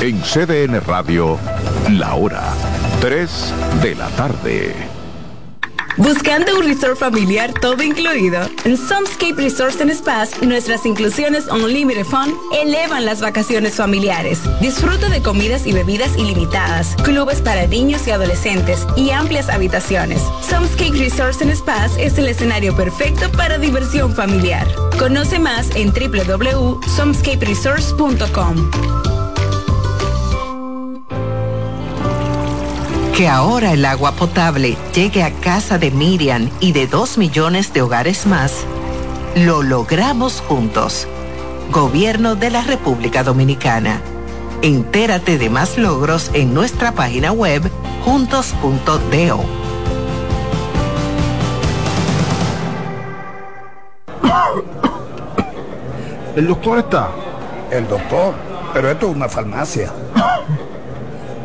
En CDN Radio, la hora 3 de la tarde. Buscando un resort familiar todo incluido, en Somescape Resorts and Spas, nuestras inclusiones Unlimited Fun elevan las vacaciones familiares. Disfruta de comidas y bebidas ilimitadas, clubes para niños y adolescentes y amplias habitaciones. Somescape Resorts and Spas es el escenario perfecto para diversión familiar. Conoce más en www.somescaperesorts.com. Que ahora el agua potable llegue a casa de Miriam y de dos millones de hogares más, lo logramos juntos. Gobierno de la República Dominicana. Entérate de más logros en nuestra página web juntos.do. ¿El doctor está? El doctor, pero esto es una farmacia.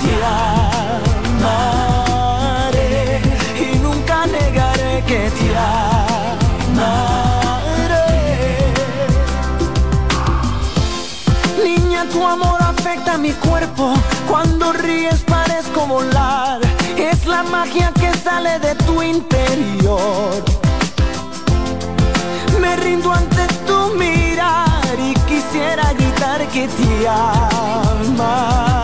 Te amaré. Y nunca negaré que te amaré. Niña, tu amor afecta mi cuerpo. Cuando ríes parezco volar. Es la magia que sale de tu interior. Me rindo ante tu mirar y quisiera gritar que te amaré.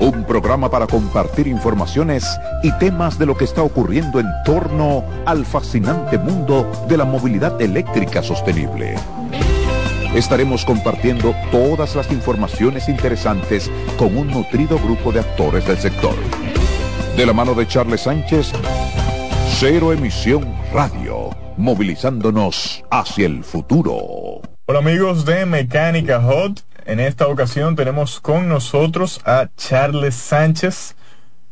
un programa para compartir informaciones y temas de lo que está ocurriendo en torno al fascinante mundo de la movilidad eléctrica sostenible. Estaremos compartiendo todas las informaciones interesantes con un nutrido grupo de actores del sector. De la mano de Charles Sánchez, Cero Emisión Radio, movilizándonos hacia el futuro. Hola amigos de Mecánica Hot. En esta ocasión tenemos con nosotros a Charles Sánchez,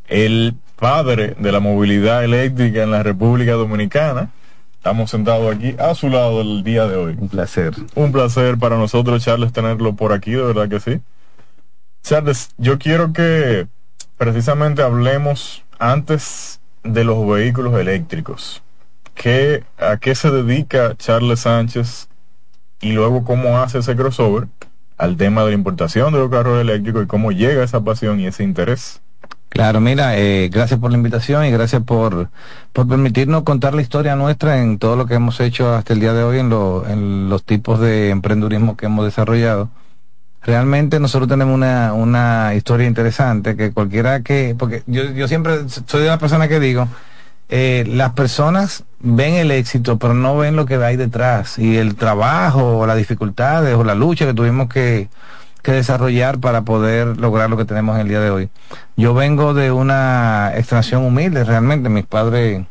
el padre de la movilidad eléctrica en la República Dominicana. Estamos sentados aquí a su lado el día de hoy. Un placer. Un placer para nosotros, Charles, tenerlo por aquí, de verdad que sí. Charles, yo quiero que precisamente hablemos antes de los vehículos eléctricos. ¿Qué, ¿A qué se dedica Charles Sánchez y luego cómo hace ese crossover al tema de la importación de los carros eléctricos y cómo llega esa pasión y ese interés? Claro, mira, eh, gracias por la invitación y gracias por, por permitirnos contar la historia nuestra en todo lo que hemos hecho hasta el día de hoy en, lo, en los tipos de emprendurismo que hemos desarrollado. Realmente nosotros tenemos una, una historia interesante que cualquiera que, porque yo, yo siempre soy de la persona que digo, eh, las personas ven el éxito, pero no ven lo que hay detrás y el trabajo o las dificultades o la lucha que tuvimos que, que desarrollar para poder lograr lo que tenemos en el día de hoy. Yo vengo de una extracción humilde, realmente. Mis padres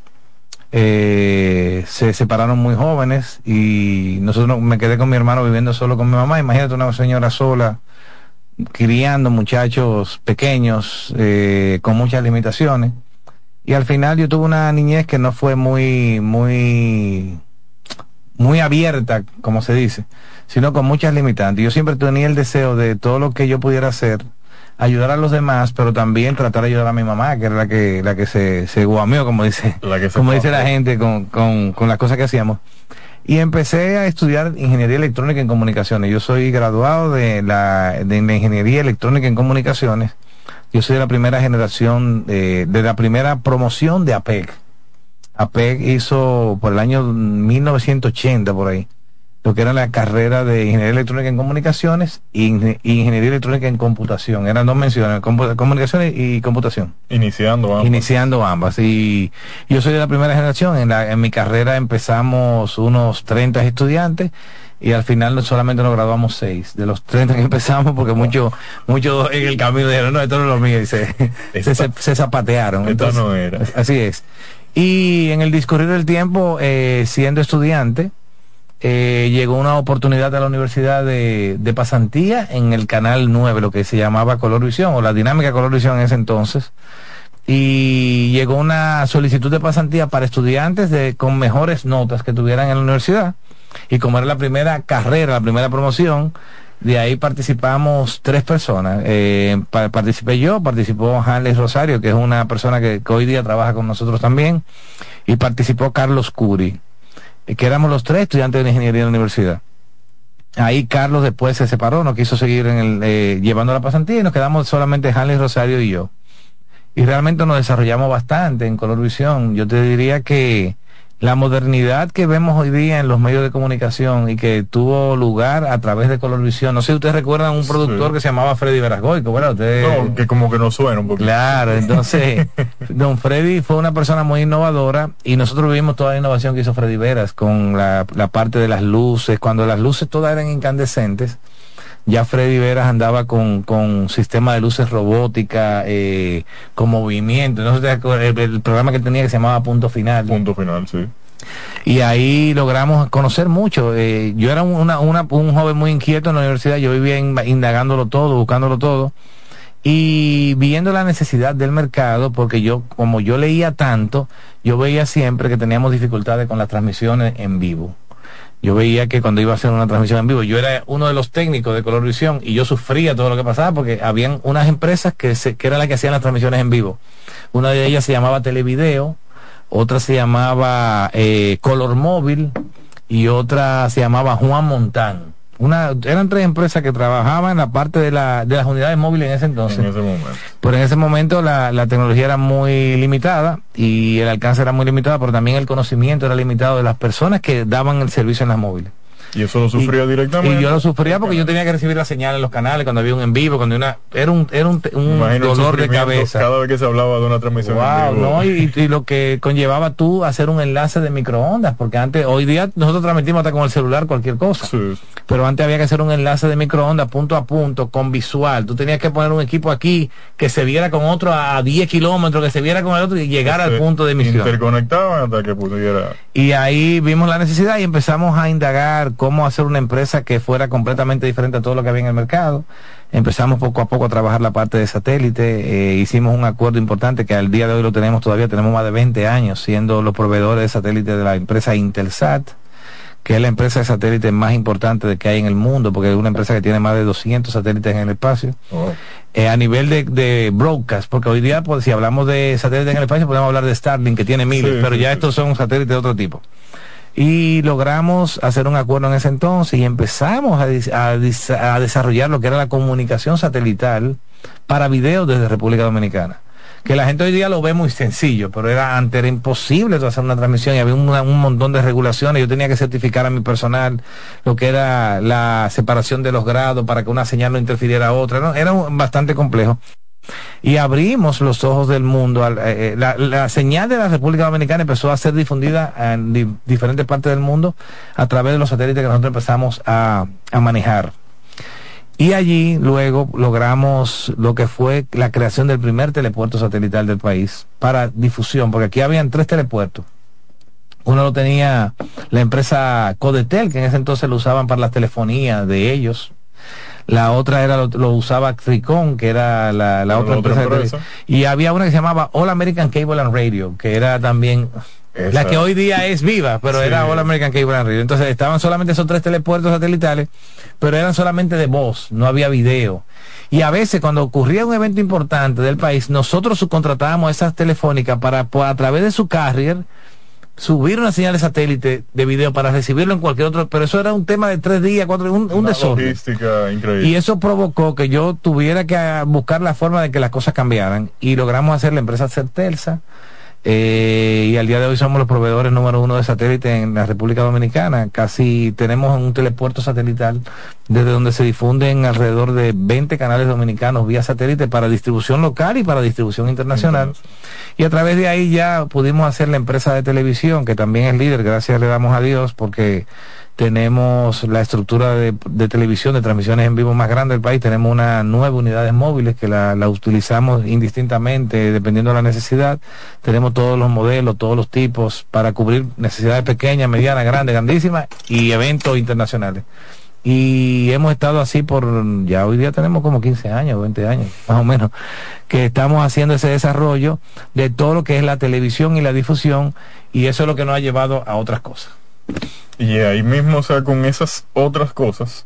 eh, se separaron muy jóvenes y nosotros me quedé con mi hermano viviendo solo con mi mamá. Imagínate una señora sola criando muchachos pequeños eh, con muchas limitaciones. Y al final yo tuve una niñez que no fue muy, muy, muy abierta, como se dice, sino con muchas limitantes. Yo siempre tenía el deseo de todo lo que yo pudiera hacer, ayudar a los demás, pero también tratar de ayudar a mi mamá, que era la que, la que se, se guameó, como dice, La que como dice la gente, con, con, con las cosas que hacíamos. Y empecé a estudiar ingeniería electrónica en comunicaciones. Yo soy graduado de la, de la ingeniería electrónica en comunicaciones. Yo soy de la primera generación, eh, de la primera promoción de APEC. APEC hizo por el año 1980 por ahí, lo que era la carrera de ingeniería electrónica en comunicaciones y inge- y ingeniería electrónica en computación. Eran dos menciones, comunicaciones y computación. Iniciando ambos. Iniciando ambas. Y yo soy de la primera generación. En, la, en mi carrera empezamos unos 30 estudiantes y al final solamente nos graduamos seis de los 30 que empezamos porque muchos muchos en el camino dijeron, no, esto no es lo mío y se, se, se- zapatearon. Esto no era. Así es. Y en el discurrir del tiempo, eh, siendo estudiante, eh, llegó una oportunidad a la Universidad de, de Pasantía en el Canal 9, lo que se llamaba Color Visión, o la dinámica Color Visión en ese entonces. Y llegó una solicitud de pasantía para estudiantes de, con mejores notas que tuvieran en la universidad. Y como era la primera carrera, la primera promoción, de ahí participamos tres personas. Eh, pa- participé yo, participó Hanley Rosario, que es una persona que, hoy día trabaja con nosotros también, y participó Carlos Curi, que éramos los tres estudiantes de ingeniería en la universidad. Ahí Carlos después se separó, no quiso seguir en el, eh, llevando la pasantía y nos quedamos solamente Hanley Rosario y yo. y realmente nos desarrollamos bastante en color visión. Yo te diría que la modernidad que vemos hoy día en los medios de comunicación y que tuvo lugar a través de Colorvisión. No sé si ustedes recuerdan un productor que se llamaba Freddy Verasgoico, ¿verdad? No, que como que no suena un poquito. Claro, entonces, don Freddy fue una persona muy innovadora y nosotros vivimos toda la innovación que hizo Freddy Veras con la, la parte de las luces, cuando las luces todas eran incandescentes ya Freddy Veras andaba con, con sistema de luces robótica, eh, con movimiento, no sé, el, el, programa que tenía que se llamaba Punto Final. Punto Final, sí. Y ahí logramos conocer mucho. Eh, yo era una, una, un joven muy inquieto en la universidad, yo vivía indagándolo todo, buscándolo todo y viendo la necesidad del mercado, porque yo, como yo leía tanto, yo veía siempre que teníamos dificultades con las transmisiones en vivo yo veía que cuando iba a hacer una transmisión en vivo, yo era uno de los técnicos de Colorvisión y yo sufría todo lo que pasaba porque habían unas empresas que, se, que eran las que hacían las transmisiones en vivo. Una de ellas se llamaba Televideo, otra se llamaba eh, Color Móvil y otra se llamaba Juan Montán una, eran tres empresas que trabajaban en la parte de, la, de las unidades móviles en ese entonces. En ese momento. Pero en ese momento la, la tecnología era muy limitada y el alcance era muy limitado, pero también el conocimiento era limitado de las personas que daban el servicio en las móviles. Y eso lo sufría directamente. Y yo lo sufría porque yo tenía que recibir la señal en los canales cuando había un en vivo, cuando una era un era un, un dolor de cabeza. Cada vez que se hablaba de una transmisión wow, no, y, y, lo que conllevaba tú hacer un enlace de microondas, porque antes hoy día nosotros transmitimos hasta con el celular cualquier cosa. Sí. Pero antes había que hacer un enlace de microondas punto a punto con visual. Tú tenías que poner un equipo aquí que se viera con otro a 10 kilómetros, que se viera con el otro y llegar al punto de emisión. Interconectaban hasta que pudiera. Y ahí vimos la necesidad y empezamos a indagar cómo hacer una empresa que fuera completamente diferente a todo lo que había en el mercado. Empezamos poco a poco a trabajar la parte de satélite, eh, hicimos un acuerdo importante que al día de hoy lo tenemos todavía, tenemos más de 20 años siendo los proveedores de satélite de la empresa Intelsat, que es la empresa de satélite más importante que hay en el mundo, porque es una empresa que tiene más de 200 satélites en el espacio. Oh. Eh, a nivel de, de, broadcast, porque hoy día, pues, si hablamos de satélites en el espacio, podemos hablar de Starlink, que tiene miles, Sí, pero sí, ya sí. estos son satélites de otro tipo y logramos hacer un acuerdo en ese entonces y empezamos a, a desarrollar lo que era la comunicación satelital para videos desde República Dominicana. Que la gente hoy día lo ve muy sencillo, pero era antes era imposible hacer una transmisión y había un montón de regulaciones. Yo tenía que certificar a mi personal lo que era la separación de los grados para que una señal no interfiriera a otra. ¿no? Era bastante complejo y abrimos los ojos del mundo. eh, eh, la, la señal de la República Dominicana empezó a ser difundida en di- diferentes partes del mundo a través de los satélites que nosotros empezamos a, a manejar. Y allí luego logramos lo que fue la creación del primer telepuerto satelital del país para difusión, porque aquí habían tres telepuertos. Uno lo tenía la empresa Codetel, que en ese entonces lo usaban para la telefonía de ellos. La otra era lo, lo usaba Tricon, que era la, la La otra, empresa. empresa. Y había una que se llamaba All American Cable and Radio, que era también la que hoy día es viva, pero Sí. era All American Cable and Radio. Entonces estaban solamente esos tres telepuertos satelitales, pero eran solamente de voz, no había video. Y a veces cuando ocurría un evento importante del país, nosotros subcontratábamos esas telefónicas para, a través de su carrier, subir una señal de satélite de video para recibirlo en cualquier otro, pero eso era un tema de tres días, cuatro, un, un desorden. increíble. Y eso provocó que yo tuviera que ah, buscar la forma de que las cosas cambiaran y logramos hacer la empresa Certelsa eh, y al día de hoy somos los proveedores número uno de satélite en la República Dominicana. Casi tenemos un telepuerto satelital desde donde se difunden alrededor de 20 canales dominicanos vía satélite para distribución local y para distribución internacional. Y a través de ahí ya pudimos hacer la empresa de televisión, que también es líder, gracias le damos a Dios, porque tenemos la estructura de, de televisión, de transmisiones en vivo más grande del país. Tenemos unas nueve unidades móviles que la, la utilizamos indistintamente, dependiendo de la necesidad. Tenemos todos los modelos, todos los tipos, para cubrir necesidades pequeñas, medianas, grandes, grandísimas y eventos internacionales. Y hemos estado así por, ya hoy día tenemos como 15 años, 20 años, más o menos, que estamos haciendo ese desarrollo de todo lo que es la televisión y la difusión, y eso es lo que nos ha llevado a otras cosas. Y ahí mismo, o sea, con esas otras cosas,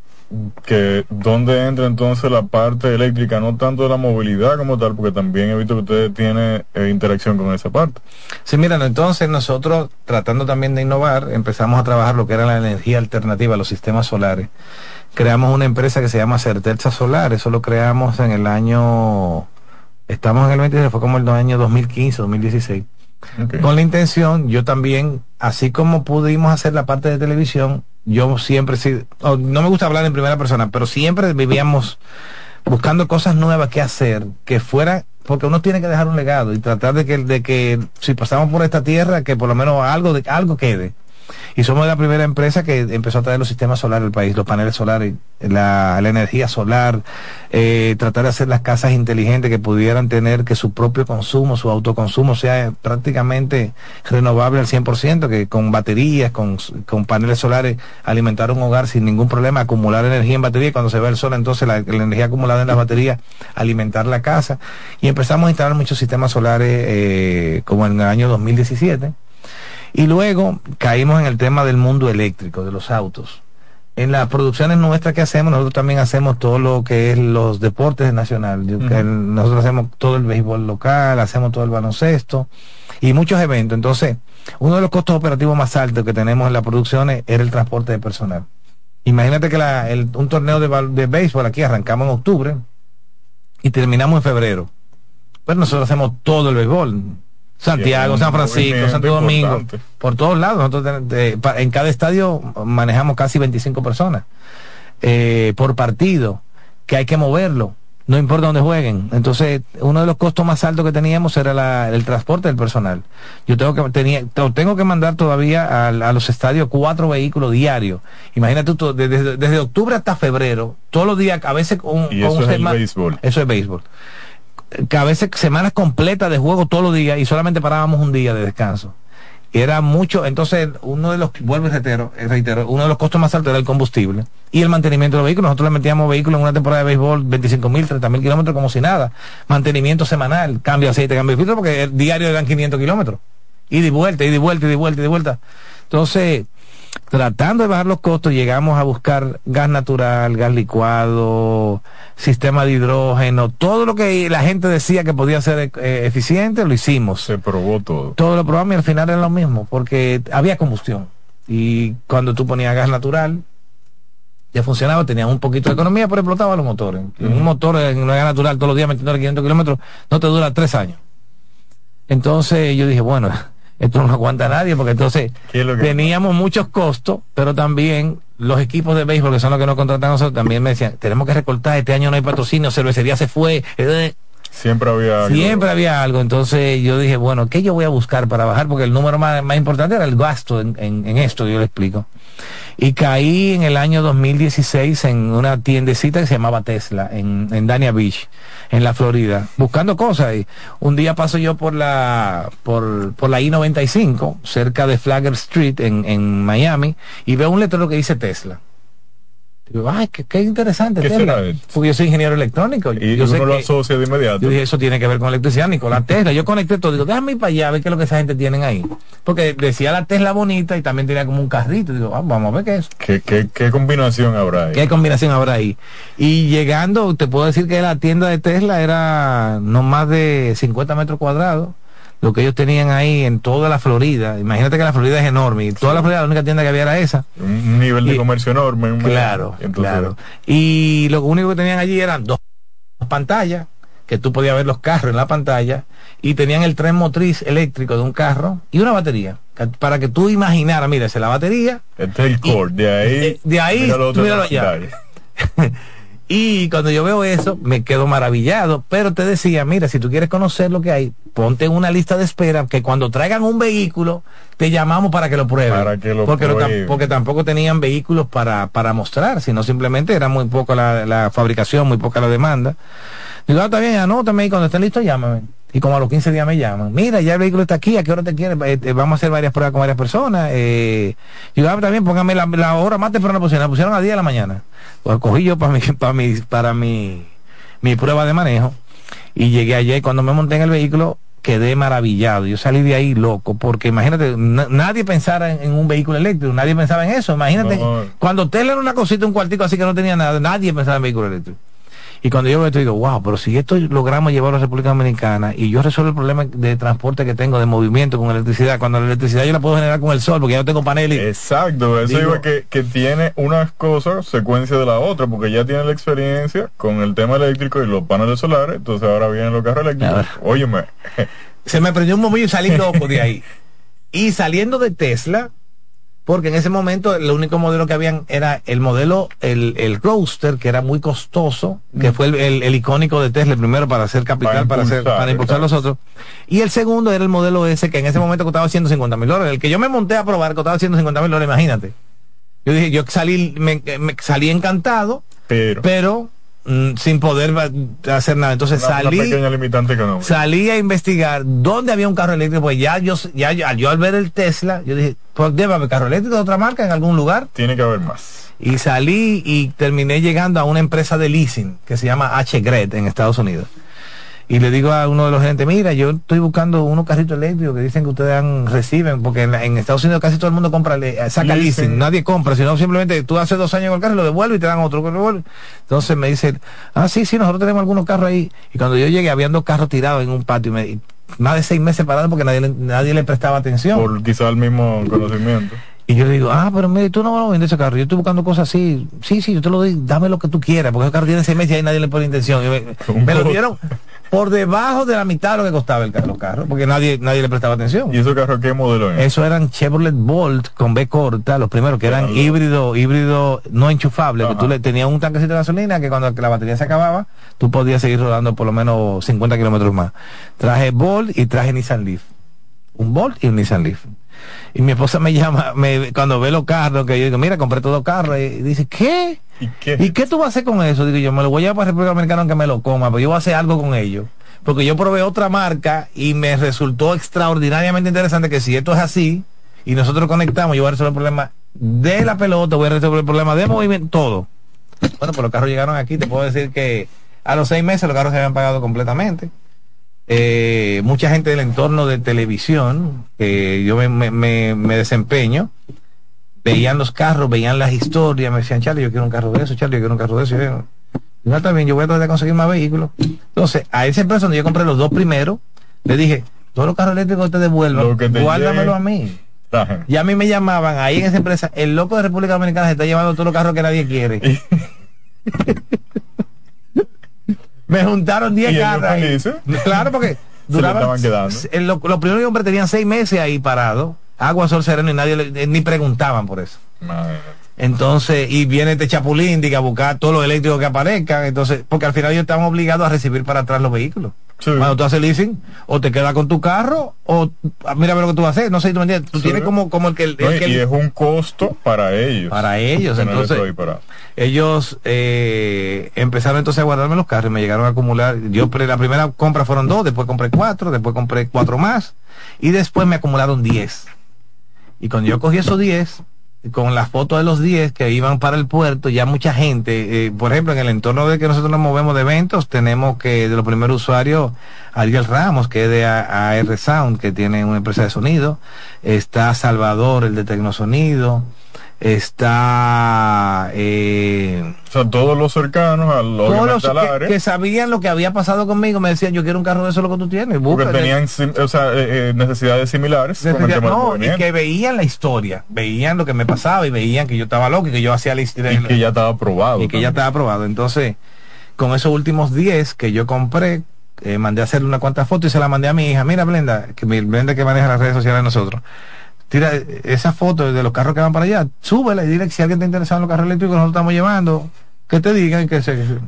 que donde entra entonces la parte eléctrica, no tanto de la movilidad como tal, porque también he visto que ustedes tienen eh, interacción con esa parte. Sí, mira, entonces nosotros, tratando también de innovar, empezamos a trabajar lo que era la energía alternativa, los sistemas solares. Creamos una empresa que se llama Certeza Solar, eso lo creamos en el año Estamos en el 23, fue como el año 2015, 2016. Con la intención, yo también, así como pudimos hacer la parte de televisión, yo siempre, sí, oh, no me gusta hablar en primera persona, pero siempre vivíamos buscando cosas nuevas que hacer, que fuera, porque uno tiene que dejar un legado y tratar de que, de que si pasamos por esta tierra, que por lo menos algo, de, algo quede. Y somos la primera empresa que empezó a traer los sistemas solares al país, los paneles solares, la, la energía solar, eh, tratar de hacer las casas inteligentes que pudieran tener que su propio consumo, su autoconsumo sea prácticamente renovable al 100%, que con baterías, con, con paneles solares, alimentar un hogar sin ningún problema, acumular energía en batería y cuando se ve el sol, entonces la, la energía acumulada en las baterías, alimentar la casa. Y empezamos a instalar muchos sistemas solares eh, como en el año 2017. Y luego caímos en el tema del mundo eléctrico, de los autos. En las producciones nuestras que hacemos, nosotros también hacemos todo lo que es los deportes nacionales. Nosotros hacemos todo el béisbol local, hacemos todo el baloncesto y muchos eventos. Entonces, uno de los costos operativos más altos que tenemos en las producciones era el transporte de personal. Imagínate que la- el- un torneo de, de béisbol aquí arrancamos en octubre y terminamos en febrero. Pero nosotros hacemos todo el béisbol. Santiago, un San Francisco, Santo Domingo, importante. por todos lados. Nosotros de- en cada estadio manejamos casi 25 personas eh, por partido, que hay que moverlo, no importa dónde jueguen. Entonces, uno de los costos más altos que teníamos era la- el transporte del personal. Yo tengo que tenía, tengo que mandar todavía a, los estadios cuatro vehículos diarios. Imagínate tú, desde, desde octubre hasta febrero, todos los días, a veces con, Y con eso un es béisbol. Eso es béisbol que a veces semanas completas de juego todos los días y solamente parábamos un día de descanso. Era mucho, entonces uno de los, vuelvo y reitero, reitero, uno de los costos más altos era el combustible y el mantenimiento de los vehículos. Nosotros le metíamos vehículos en una temporada de béisbol 25 mil, 30 mil kilómetros como si nada. Mantenimiento semanal, cambio de aceite, cambio de filtro, porque el diario eran 500 kilómetros. Y de vuelta, y de vuelta, y de vuelta, y de vuelta. Entonces, tratando de bajar los costos, llegamos a buscar gas natural, gas licuado, sistema de hidrógeno, todo lo que la gente decía que podía ser eh, eficiente, lo hicimos. Se probó todo. Todo lo probamos y al final era lo mismo, porque había combustión. Y cuando tú ponías gas natural, ya funcionaba, tenía un poquito de economía, pero explotaba los motores. Un motor en una gas natural todos los días metiendo 500 kilómetros no te dura tres años. Entonces yo dije, bueno, esto no lo aguanta nadie, porque entonces ¿Qué es lo que- teníamos muchos costos, pero también los equipos de béisbol, que son los que nos contratan a nosotros, también me decían, tenemos que recortar, este año no hay patrocinio, cervecería se fue. eh, Siempre había algo. Siempre había algo, entonces yo dije, bueno, ¿qué yo voy a buscar para bajar? Porque el número más, más importante era el gasto en, en- esto, yo le explico. Y caí en el año 2016 en una tiendecita que se llamaba Tesla, en, en Dania Beach, en la Florida, buscando cosas. Y un día paso yo por la, por, por la I-95, cerca de Flagger Street, en, en Miami, y veo un letrero que dice Tesla. Digo, ay, qué, qué interesante ¿Qué Tesla. será? Porque yo soy ingeniero electrónico. Y yo sé uno lo que- asocia de inmediato. yo dije, eso tiene que ver con electricidad, Nicolás Tesla. Yo conecté todo, digo, déjame ir para allá a ver qué es lo que esa gente tienen ahí. Porque decía la Tesla bonita y también tenía como un carrito. Digo, ah, vamos a ver qué es. ¿Qué, qué, qué combinación habrá ahí? ¿Qué combinación habrá ahí? Y llegando, te puedo decir que la tienda de Tesla era no más de 50 metros cuadrados. Lo que ellos tenían ahí en toda la Florida. Imagínate que la Florida es enorme. Y toda la Florida, la única tienda que había era esa. Un nivel de Y- comercio enorme. un- Claro, Entonces, claro. Y lo único que tenían allí eran dos pantallas, que tú podías ver los carros en la pantalla, y tenían el tren motriz eléctrico de un carro y una batería. Para que tú imaginaras, mira, es la batería, Este es el core. De ahí. eh, de ahí, míralo la allá. Y cuando yo veo eso, me quedo maravillado. Pero te decía, mira, si tú quieres conocer lo que hay, ponte en una lista de espera que cuando traigan un vehículo, te llamamos para que lo prueben. Para que lo porque, prueben. porque tampoco tenían vehículos para, para mostrar, sino simplemente era muy poco la, la fabricación, muy poca la demanda. Digo, ah, está bien, anótame y cuando estén listos, llámame. Y como a los 15 días me llaman, mira, ya el vehículo está aquí, ¿a qué hora te quieres? Eh, vamos a hacer varias pruebas con varias personas. Eh, digo, ah, bien, póngame la, la hora más temprano posible. La pusieron a 10 de la mañana. Pues cogí yo para mi, para mi, para mi, mi prueba de manejo. Y llegué ayer, cuando me monté en el vehículo, quedé maravillado. Yo salí de ahí loco, porque imagínate, na- nadie pensara en, en un vehículo eléctrico, nadie pensaba en eso. Imagínate, No. cuando Tesla era una cosita, un cuartico así que no tenía nada, nadie pensaba en vehículo eléctrico. Y cuando yo veo esto digo, wow, pero si esto logramos llevarlo a la República Dominicana y yo resuelvo el problema de transporte que tengo, de movimiento con electricidad, cuando la electricidad yo la puedo generar con el sol porque ya no tengo paneles. Exacto, eso Digo- iba que, que tiene unas cosas secuencia de la otra, porque ya tiene la experiencia con el tema eléctrico y los paneles solares, entonces ahora vienen los carros eléctricos. Óyeme, se me prendió un bombillo y salí loco de ahí. Y saliendo de Tesla, porque en ese momento el único modelo que habían era el modelo, el, el Roadster, que era muy costoso, que fue el, el- el icónico de Tesla, el primero para hacer capital, Para para, hacer, para impulsar los otros. Y el segundo era el modelo S, que en ese momento costaba 150 mil dólares. El que yo me monté a probar costaba 150 mil dólares, imagínate. Yo dije, yo salí, me, me salí encantado, pero, pero mm, sin poder hacer nada. Entonces una, salí limitante salí a investigar dónde había un carro eléctrico, pues ya yo, ya yo, yo al ver el Tesla, yo dije, pues debe haber carro eléctrico de otra marca en algún lugar. Tiene que haber más. Y salí y terminé llegando a una empresa de leasing que se llama H-Gret en Estados Unidos. Y le digo a uno de los gerentes, mira, yo estoy buscando unos carritos eléctricos que dicen que ustedes han, reciben, porque en, en Estados Unidos casi todo el mundo compra, le- eh, saca Leasing. leasing, nadie compra, sino simplemente tú haces dos años con el carro y lo devuelves y te dan otro. que lo. Entonces me dice, ah, sí, sí, nosotros tenemos algunos carros ahí. Y cuando yo llegué, habían dos carros tirados en un patio, y me- y más de seis meses parados porque nadie, le- nadie le prestaba atención. Por quizá el mismo conocimiento. Y yo le digo, ah, pero mire, tú no vas a vender ese carro. Yo estoy buscando cosas así. Sí, sí, yo te lo doy, dame lo que tú quieras, porque ese carro tiene seis meses y ahí nadie le pone intención. Me lo dieron por debajo de la mitad de lo que costaba el carro, los carros, porque nadie, nadie le prestaba atención. ¿Y esos carros qué modelo es? Eso eran Chevrolet Bolt con B corta, los primeros que eran híbrido, híbrido no enchufable, que tú le tenías un tanquecito de gasolina que cuando la batería se acababa, tú podías seguir rodando por lo menos 50 kilómetros más. Traje Bolt y traje Nissan Leaf. Un Bolt y un Nissan Leaf. Y mi esposa me llama, me, cuando ve los carros, que yo digo, mira, compré todos los carros, y dice, ¿qué? ¿Y qué? ¿Y qué tú vas a hacer con eso? Digo yo, me lo voy a llevar para República Dominicana aunque me lo coma, pero yo voy a hacer algo con ellos. Porque yo probé otra marca y me resultó extraordinariamente interesante que si esto es así y nosotros conectamos, yo voy a resolver el problema de la pelota, voy a resolver el problema de movimiento, todo. Bueno, pues los carros llegaron aquí, te puedo decir que a los seis meses los carros se habían pagado completamente. Eh, mucha gente del entorno de televisión, que yo me, me- me- me desempeño, veían los carros, veían las historias, me decían, Charlie, yo quiero un carro de eso, Charlie, yo quiero un carro de eso. Yo, no, bien, yo voy a tratar de conseguir más vehículos. Entonces, a esa empresa donde yo compré los dos primeros, le dije, todos los carros eléctricos te devuelvan, te guárdamelo llegue. a mí. Ajá. Y a mí me llamaban ahí en esa empresa, el loco de República Dominicana se está llevando todos los carros que nadie quiere. me juntaron 10 ¿Y ellos carros. ahí. felices? Claro, porque duraban. eh, Lo, lo primero que compré tenían seis meses ahí parados, agua, sol, sereno y nadie le- eh, ni preguntaban por eso. Entonces, y viene este chapulín diga, a buscar todos los eléctricos que aparezcan. Entonces, porque al final ellos estaban obligados a recibir para atrás los vehículos. Cuando tú haces leasing, o te quedas con tu carro, o ah, mira lo que tú vas a hacer. No sé si tú me entiendes. Tú Sí. tienes como, como el que. el No, que- y es un costo para ellos. para ellos. Entonces, ellos eh, empezaron entonces a guardarme los carros me llegaron a acumular. Yo la primera compra fueron dos, después compré cuatro, después compré cuatro más y después me acumularon diez. Y cuando yo cogí esos diez, con las fotos de los 10 que iban para el puerto, ya mucha gente, eh, por ejemplo, en el entorno de que nosotros nos movemos de eventos, tenemos que de los primeros usuarios, Ariel Ramos, que es de AR Sound, que tiene una empresa de sonido, está Salvador, el de Tecnosonido, está... Eh, O sea, todos los cercanos todos los obviamente al que, sabían lo que había pasado conmigo me decían, yo quiero un carro de eso lo que tú tienes, porque tenían o sea, eh, eh, necesidades similares Necesidad- no, y que veían la historia, veían lo que me pasaba y veían que yo estaba loco y que yo hacía la historia. y que ya estaba aprobado. y que ya estaba aprobado. Entonces, con esos últimos 10 que yo compré, eh, mandé a hacerle una cuantas fotos y se la mandé a mi hija. Mira, Blenda, que mi Blenda que maneja las redes sociales de nosotros. Tira eh, esa foto de los carros que van para allá, súbela y dile que si alguien está interesado en los carros eléctricos nosotros estamos llevando, que te digan que se...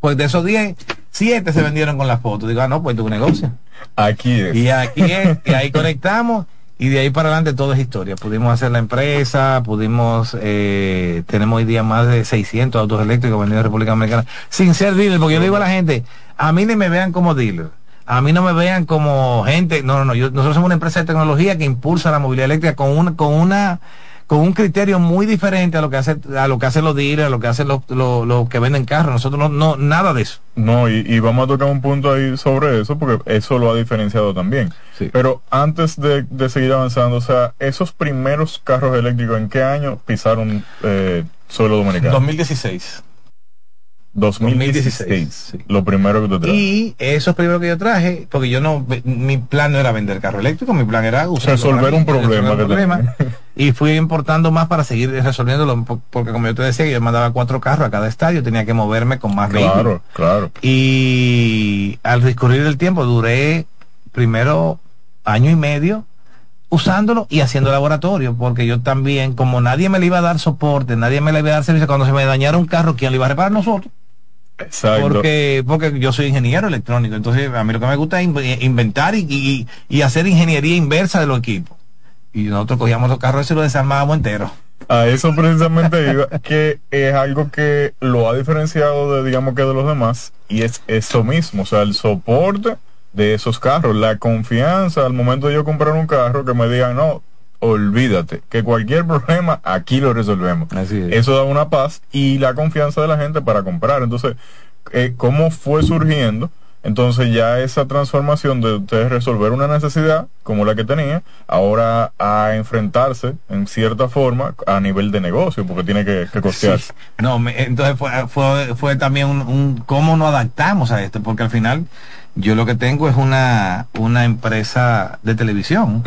Pues de esos 10, 7 se vendieron con las fotos. Digo, ah, no, pues tu negocio. Aquí es. Y aquí es, y ahí conectamos y de ahí para adelante todo es historia. Pudimos hacer la empresa, pudimos, eh, tenemos hoy día más de 600 autos eléctricos vendidos en República Dominicana sin ser dealer, porque yo le digo a la gente, a mí ni me vean como dealer. A mí no me vean como gente, no, no, no, yo- nosotros somos una empresa de tecnología que impulsa la movilidad eléctrica con una, con una, con un criterio muy diferente a lo que hace, a lo que hacen los dealers, a lo que hacen los, los, los que venden carros. Nosotros no, no, nada de eso. No, y, y vamos a tocar un punto ahí sobre eso, porque eso lo ha diferenciado también. Pero antes de, de seguir avanzando, o sea, esos primeros carros eléctricos, ¿en qué año pisaron eh, suelo dominicano? 2016. 2016. Lo primero que tú traes. Y eso es primero que yo traje, porque yo no, mi plan no era vender carro eléctrico, mi plan era usar Resolver un problema. Y fui importando más para seguir resolviéndolo, po- porque como yo te decía, yo mandaba cuatro carros a cada estadio, tenía que moverme con más Claro, vehículos. claro. Y al discurrir el tiempo duré primero año y medio usándolo y haciendo laboratorio, porque yo también, como nadie me le iba a dar soporte, nadie me le iba a dar servicio, cuando se me dañara un carro, ¿quién lo iba a reparar? Nosotros. Exacto. Porque, porque yo soy ingeniero electrónico, entonces a mí lo que me gusta es in- inventar y, y- y hacer ingeniería inversa de los equipos. Y nosotros cogíamos los carros y los desarmábamos enteros. A eso precisamente iba, que es algo que lo ha diferenciado de, digamos que de los demás, y es eso mismo, o sea, el soporte de esos carros, la confianza al momento de yo comprar un carro que me digan, no, olvídate, que cualquier problema aquí lo resolvemos. Eso da una paz y la confianza de la gente para comprar. Entonces, eh, ¿cómo fue surgiendo? Entonces ya esa transformación de ustedes resolver una necesidad como la que tenía, ahora a enfrentarse en cierta forma a nivel de negocio, porque tiene que, que costearse. No, me- entonces fue, fue, fue también un, un cómo nos adaptamos a esto, porque al final yo lo que tengo es una, una empresa de televisión.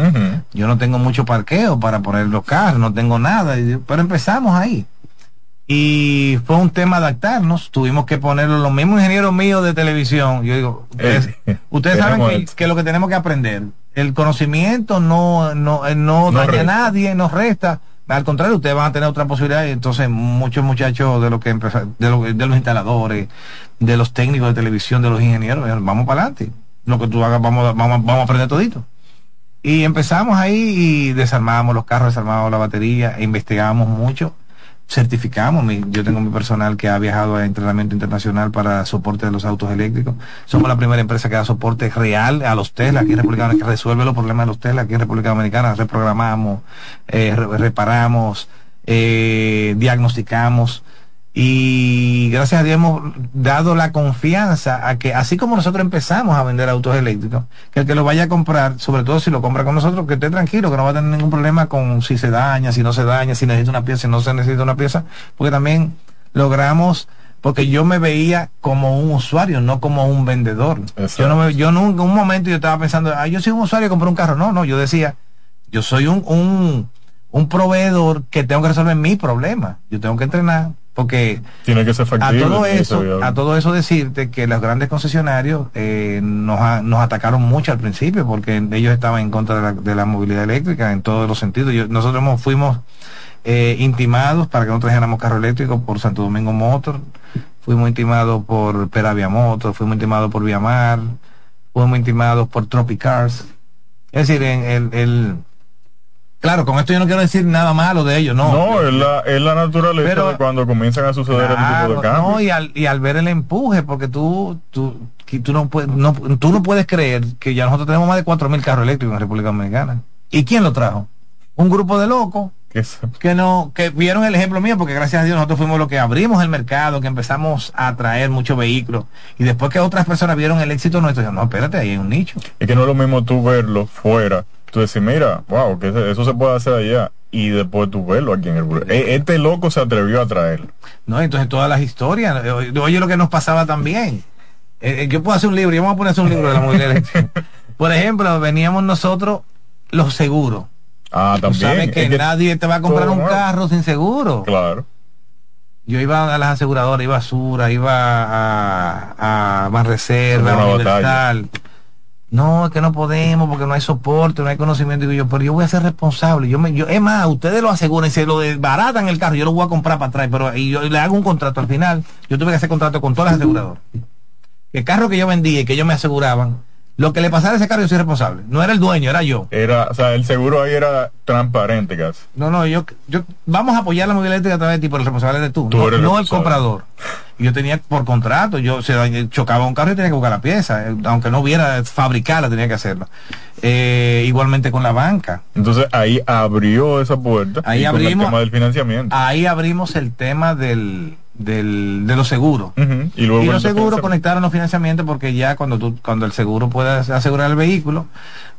Yo no tengo mucho parqueo para poner los carros, no tengo nada, pero empezamos ahí. Y fue un tema adaptarnos, tuvimos que ponerlo los mismos ingenieros míos de televisión. Yo digo, ustedes, ustedes saben que, lo que tenemos que aprender, el conocimiento no, no, eh, no, No daña a nadie, nos resta. Al contrario, ustedes van a tener otra posibilidad. y Entonces, muchos muchachos de, lo que de, lo- de los instaladores, de los técnicos de televisión, de los ingenieros, vamos para adelante. Lo que tú hagas, vamos, a- vamos, vamos a aprender todito. Y empezamos ahí y desarmábamos los carros, desarmábamos la batería, investigábamos mucho, certificamos. Yo tengo mi personal que ha viajado a entrenamiento internacional para soporte de los autos eléctricos. Somos la primera empresa que da soporte real a los Tesla aquí en República Dominicana, que resuelve los problemas de los Tesla aquí en República Dominicana. Reprogramamos, eh, re- reparamos, eh, diagnosticamos. Y gracias a Dios hemos dado la confianza a que, así como nosotros empezamos a vender autos eléctricos, que el que lo vaya a comprar, sobre todo si lo compra con nosotros, que esté tranquilo, que no va a tener ningún problema con si se daña, si no se daña, si necesita una pieza, si no se necesita una pieza, porque también logramos, porque yo me veía como un usuario, no como un vendedor. Yo no me, yo nunca, un momento yo estaba pensando, ah, yo soy un usuario, compré un carro. No, no, yo decía, yo soy un, un, un proveedor que tengo que resolver mi problema. Yo tengo que entrenar, porque Tiene que ser a factible. todo que ser eso, a todo eso decirte que los grandes concesionarios eh, nos, nos atacaron mucho al principio porque ellos estaban en contra de la, de la movilidad eléctrica en todos los sentidos. Yo- nosotros hemos- fuimos eh, intimados para que no trajéramos carro eléctrico por Santo Domingo Motor, fuimos intimados por Peravia Motor, fuimos intimados por Viamar, fuimos intimados por Tropicars. Es decir, en el, el- claro, con esto yo no quiero decir nada malo de ellos, no. No, es la, es la naturaleza Pero- de cuando comienzan a suceder este tipo Claro, de cambios. no, y al, y al ver el empuje, porque tú, tú, tú, no puedes, no, tú no puedes creer que ya nosotros tenemos más de 4.000 carros eléctricos en República Dominicana. ¿Y quién lo trajo? Un grupo de locos Que no que vieron el ejemplo mío porque gracias a Dios nosotros fuimos los que abrimos el mercado que empezamos a atraer muchos vehículos y después que otras personas vieron el éxito nuestro dijeron no espérate ahí hay un nicho Es que no es lo mismo tú verlo fuera, tú decir, mira, wow, que eso se puede hacer allá, y después tú verlo aquí en el E- Este loco se atrevió a traerlo. no entonces todas las historias eh, oye lo que nos pasaba también Eh, eh, yo puedo hacer un libro yo voy a poner un libro de la eléctrica por ejemplo veníamos nosotros los seguros Ah, Tú también. sabes que, es que nadie te va a comprar un nuevo. carro sin seguro. Claro. Yo iba a las aseguradoras, iba a Sura, iba a, a Banreserva, a Universal. No, es que no podemos porque no hay soporte, no hay conocimiento. Digo yo, pero yo voy a ser responsable. Yo me, yo, es más, ustedes lo aseguran, se lo desbaratan el carro, yo lo voy a comprar para atrás, pero y yo le hago un contrato al final. Yo tuve que hacer contrato con todas las aseguradoras. El carro que yo vendía y que ellos me aseguraban, lo que le pasara a ese carro yo soy responsable. No era el dueño, era yo. Era, o sea, el seguro ahí era transparente casi. No, no, yo, yo vamos a apoyar la movilidad eléctrica a través de ti, pero el responsable eres tú, Tú no, eres el no el responsable. comprador. Yo tenía por contrato, yo se chocaba un carro y tenía que buscar la pieza, eh, aunque no hubiera fabricarla, tenía que hacerlo. Eh, igualmente con la banca. Entonces ahí abrió esa puerta Ahí abrimos- el tema del financiamiento. Ahí abrimos el tema del, del, de los seguros. Y luego y el los seguros conectaron los financiamientos porque ya cuando tú, cuando el seguro pueda asegurar el vehículo,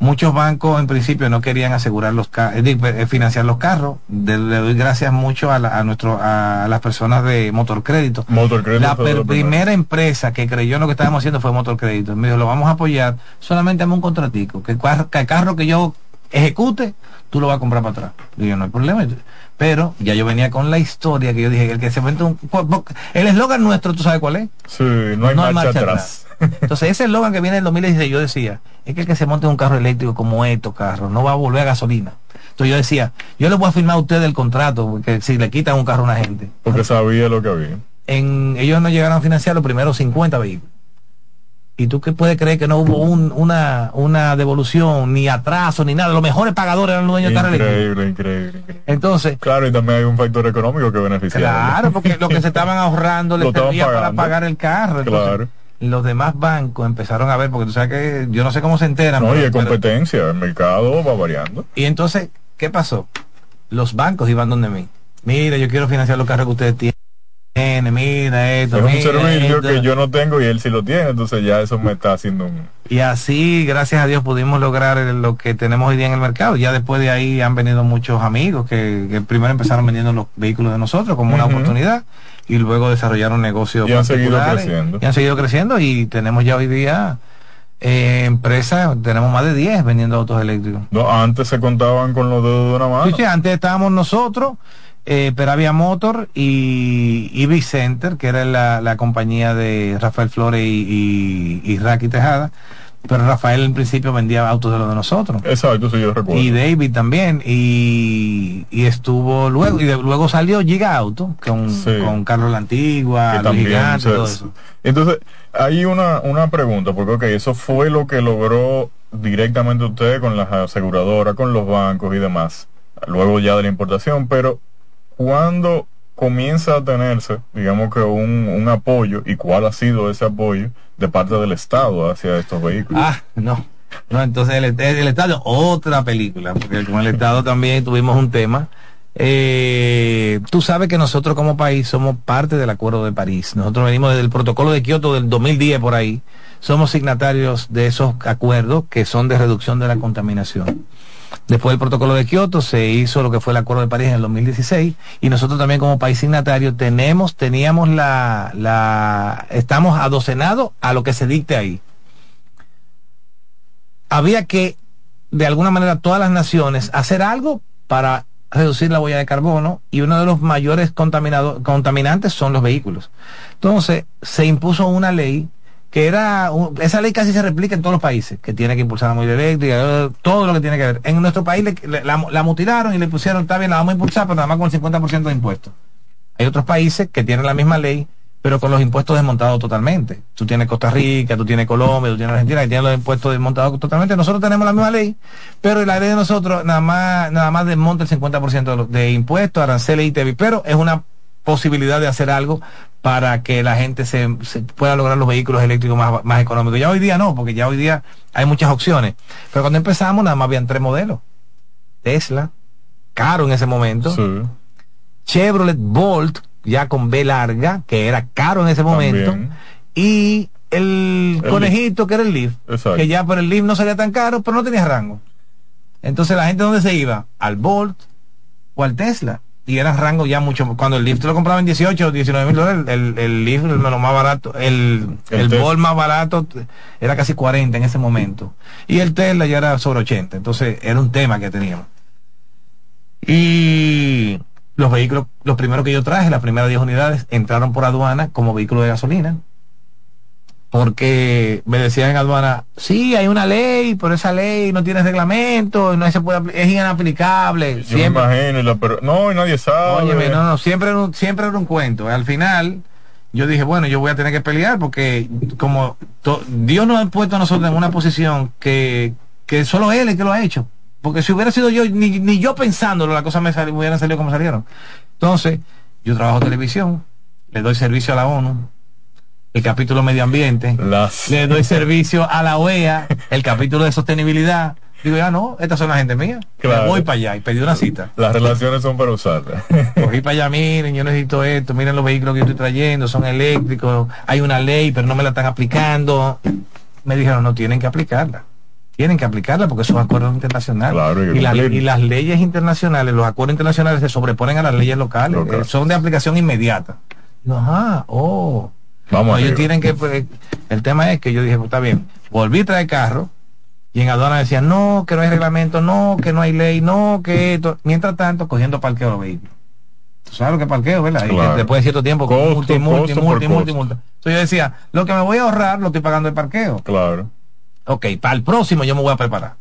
muchos bancos en principio no querían asegurar los eh, eh, financiar los carros. De- le doy gracias mucho a, la- a nuestro a las personas de Motor Crédito. Motor Crédito La per- primera empresa que creyó en lo que estábamos haciendo fue Motor Crédito. Me dijo, lo vamos a apoyar, solamente dame un contratico, que el carro, que el carro que yo ejecute, tú lo vas a comprar para atrás. Yo, no hay problema. Pero ya yo venía con la historia que yo dije, el que se mete un... El eslogan nuestro, ¿tú sabes cuál es? Sí, no hay marcha, atrás. Entonces ese eslogan que viene del 2016 yo decía, es que el que se monte en un carro eléctrico como estos carros no va a volver a gasolina. Entonces yo decía, yo le voy a firmar a usted el contrato, porque si le quitan un carro a una gente. Porque sabía lo que había. En, ellos no llegaron a financiar los primeros 50 vehículos. ¿Y tú qué puedes creer que no hubo un- una, una devolución, ni atraso, ni nada? Los mejores pagadores eran los dueños del carro eléctrico. Increíble, increíble, increíble. Entonces, Claro, y también hay un factor económico que beneficia. Claro, porque lo que se estaban ahorrando les servía para pagar el carro. Entonces, Claro. Los demás bancos empezaron a ver, porque tú sabes que yo no sé cómo se enteran. No, y hay pero- competencia, el mercado va variando. y entonces, ¿qué pasó? Los bancos iban donde mí. Mira, yo quiero financiar los carros que ustedes tienen. Mira esto. Es un servicio esto. que yo no tengo y él sí lo tiene, entonces ya eso me está haciendo un... Y así, gracias a Dios, pudimos lograr lo que tenemos hoy día en el mercado. Ya después de ahí han venido muchos amigos que, que primero empezaron vendiendo los vehículos de nosotros como una oportunidad y luego desarrollaron negocios Y han seguido creciendo. Y han seguido creciendo y tenemos ya hoy día eh, empresas, tenemos más de 10 vendiendo autos eléctricos. No, antes se contaban con los dedos de una mano. Sí, sí, antes estábamos nosotros, eh, Peravia Motor y Ivy Center, que era la, la compañía de Rafael Flores y, y, y Raki Tejada. Pero Rafael en principio vendía autos de los de nosotros. Exacto, sí, yo recuerdo. Y David también. Y, y estuvo luego, y de- luego salió Giga Auto con, Sí. con Carlos La Antigua, que Luis también Gigante, se- todo eso. Entonces, hay una, una pregunta, porque ok, eso fue lo que logró directamente usted con las aseguradoras, con los bancos y demás, luego ya de la importación, pero cuando comienza a tenerse, digamos que un, un apoyo, y cuál ha sido ese apoyo de parte del Estado hacia estos vehículos. Ah, no. No, entonces el, el Estado, otra película, porque con el Estado también tuvimos un tema. Eh, tú sabes que nosotros como país somos parte del Acuerdo de París. Nosotros venimos desde el protocolo de Kioto del 2010 por ahí. Somos signatarios de esos acuerdos que son de reducción de la contaminación. Después del protocolo de Kioto se hizo lo que fue el Acuerdo de París en el 2016 y nosotros también como país signatario tenemos, teníamos la, la, estamos adocenados a lo que se dicte ahí había que, de alguna manera, todas las naciones hacer algo para reducir la huella de carbono y uno de los mayores contaminantes son los vehículos. Entonces, se impuso una ley que era, un- esa ley casi se replica en todos los países, que tiene que impulsar la movilidad eléctrica, eh, todo lo que tiene que ver. En nuestro país le- le- la, la mutilaron y le pusieron, está bien, la vamos a impulsar, pero nada más con el 50% de impuestos. Hay otros países que tienen la misma ley, pero con los impuestos desmontados totalmente. Tú tienes Costa Rica, tú tienes Colombia, tú tienes Argentina, que tienen los impuestos desmontados totalmente. Nosotros tenemos la misma ley, pero la ley de nosotros nada más, nada más desmonta el 50% de, de impuestos, aranceles y TV, pero es una posibilidad de hacer algo para que la gente se, se pueda lograr los vehículos eléctricos más, más económicos. Ya hoy día no, porque ya hoy día hay muchas opciones. Pero cuando empezamos nada más habían tres modelos. Tesla, caro en ese momento. Chevrolet Bolt, ya con B larga, que era caro en ese momento. También. Y el, El conejito, que era el Leaf, Exacto. que ya por el Leaf no salía tan caro, pero no tenía rango. Entonces la gente dónde se iba? Al Bolt o al Tesla. Y eran rangos ya mucho. Cuando el Leaf lo compraba en 18 o 19 mil dólares, el, el Leaf lo más barato, el, El el, más barato era casi 40 en ese momento. Y el Tesla ya era sobre 80. Entonces era un tema que teníamos. Y los vehículos, los primeros que yo traje, las primeras 10 unidades, entraron por aduana como vehículo de gasolina. Porque me decían en aduana, sí, hay una ley, pero esa ley no tiene reglamento, no se puede, es inaplicable. Yo Siempre, me imagino, y la- pero no, y nadie sabe. Óyeme, no, no, siempre era un, siempre era un cuento. Al final, yo dije, bueno, yo voy a tener que pelear porque como to- Dios nos ha puesto a nosotros en una posición que, que solo Él es que lo ha hecho. Porque si hubiera sido yo, ni, ni yo pensándolo, las cosas me, me hubieran salido como salieron. Entonces, yo trabajo televisión, le doy servicio a la ONU, el capítulo medio ambiente, Las- le doy servicio a la OEA, el capítulo de sostenibilidad, Digo, ya no, estas son la gente mía. Claro. Voy para allá y pedí una cita. Las relaciones son para usarlas. Cogí para allá, miren, yo necesito esto, miren los vehículos que yo estoy trayendo, son eléctricos, hay una ley, pero no me la están aplicando. Me dijeron, no tienen que aplicarla. Tienen que aplicarla porque son acuerdos internacionales. Claro, y, la- y las leyes internacionales, los acuerdos internacionales se sobreponen a las leyes locales. Local. eh, son de aplicación inmediata. Digo, ajá, oh. Vamos ellos tienen que, pues, el tema es que yo dije, pues está bien, volví a traer carro y en aduana decían, no, que no hay reglamento, no, que no hay ley, no, que esto. Mientras tanto, cogiendo parqueo los vehículos. Tú sabes lo que es parqueo, ¿verdad? Y Claro. después de cierto tiempo, con Costo, multi, multi, costo multi, multi, multi. Entonces yo decía, lo que me voy a ahorrar lo estoy pagando de parqueo. Claro. Ok, para el próximo yo me voy a preparar.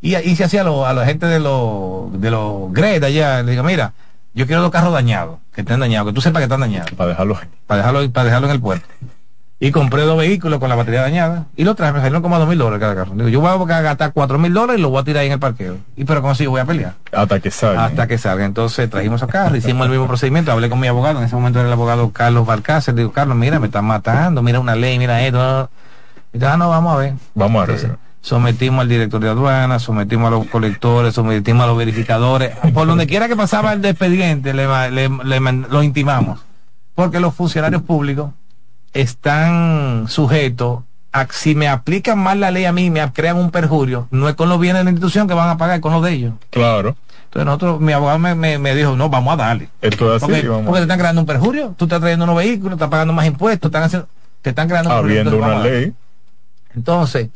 Y, y se hacía a, lo- a la gente de los de los Greta allá, le digo, mira, yo quiero dos carros dañados, que estén dañados, que tú sepas que están dañados. Para dejarlo ahí. Para dejarlo, para dejarlo en el puerto. Y compré dos vehículos con la batería dañada y los traje, me salieron como a dos mil dólares cada carro. Digo, yo voy a gastar cuatro mil dólares y lo voy a tirar ahí en el parqueo. Y pero con eso yo voy a pelear. Hasta que salga. Hasta que salga. Entonces trajimos esos carros, hicimos el mismo procedimiento, hablé con mi abogado, en ese momento era el abogado Carlos Balcácer, digo, Carlos, mira, me están matando, mira una ley, mira esto. Y dice, ah, no, vamos a ver. Vamos Entonces, arriba. Sometimos al director de aduana, sometimos a los colectores, sometimos a los verificadores. Por donde quiera que pasaba el expediente, le, le- lo intimamos. Porque los funcionarios públicos están sujetos a si me aplican mal la ley a mí, me crean un perjurio, no es con los bienes de la institución que van a pagar, es con los de ellos. Claro. Entonces nosotros, mi abogado me, me- me dijo, no, vamos a darle. Esto es así. Porque, vamos. porque te están creando un perjurio, tú estás trayendo unos vehículos, estás pagando más impuestos, están haciendo, te están creando un perjurio, entonces una ley. Entonces,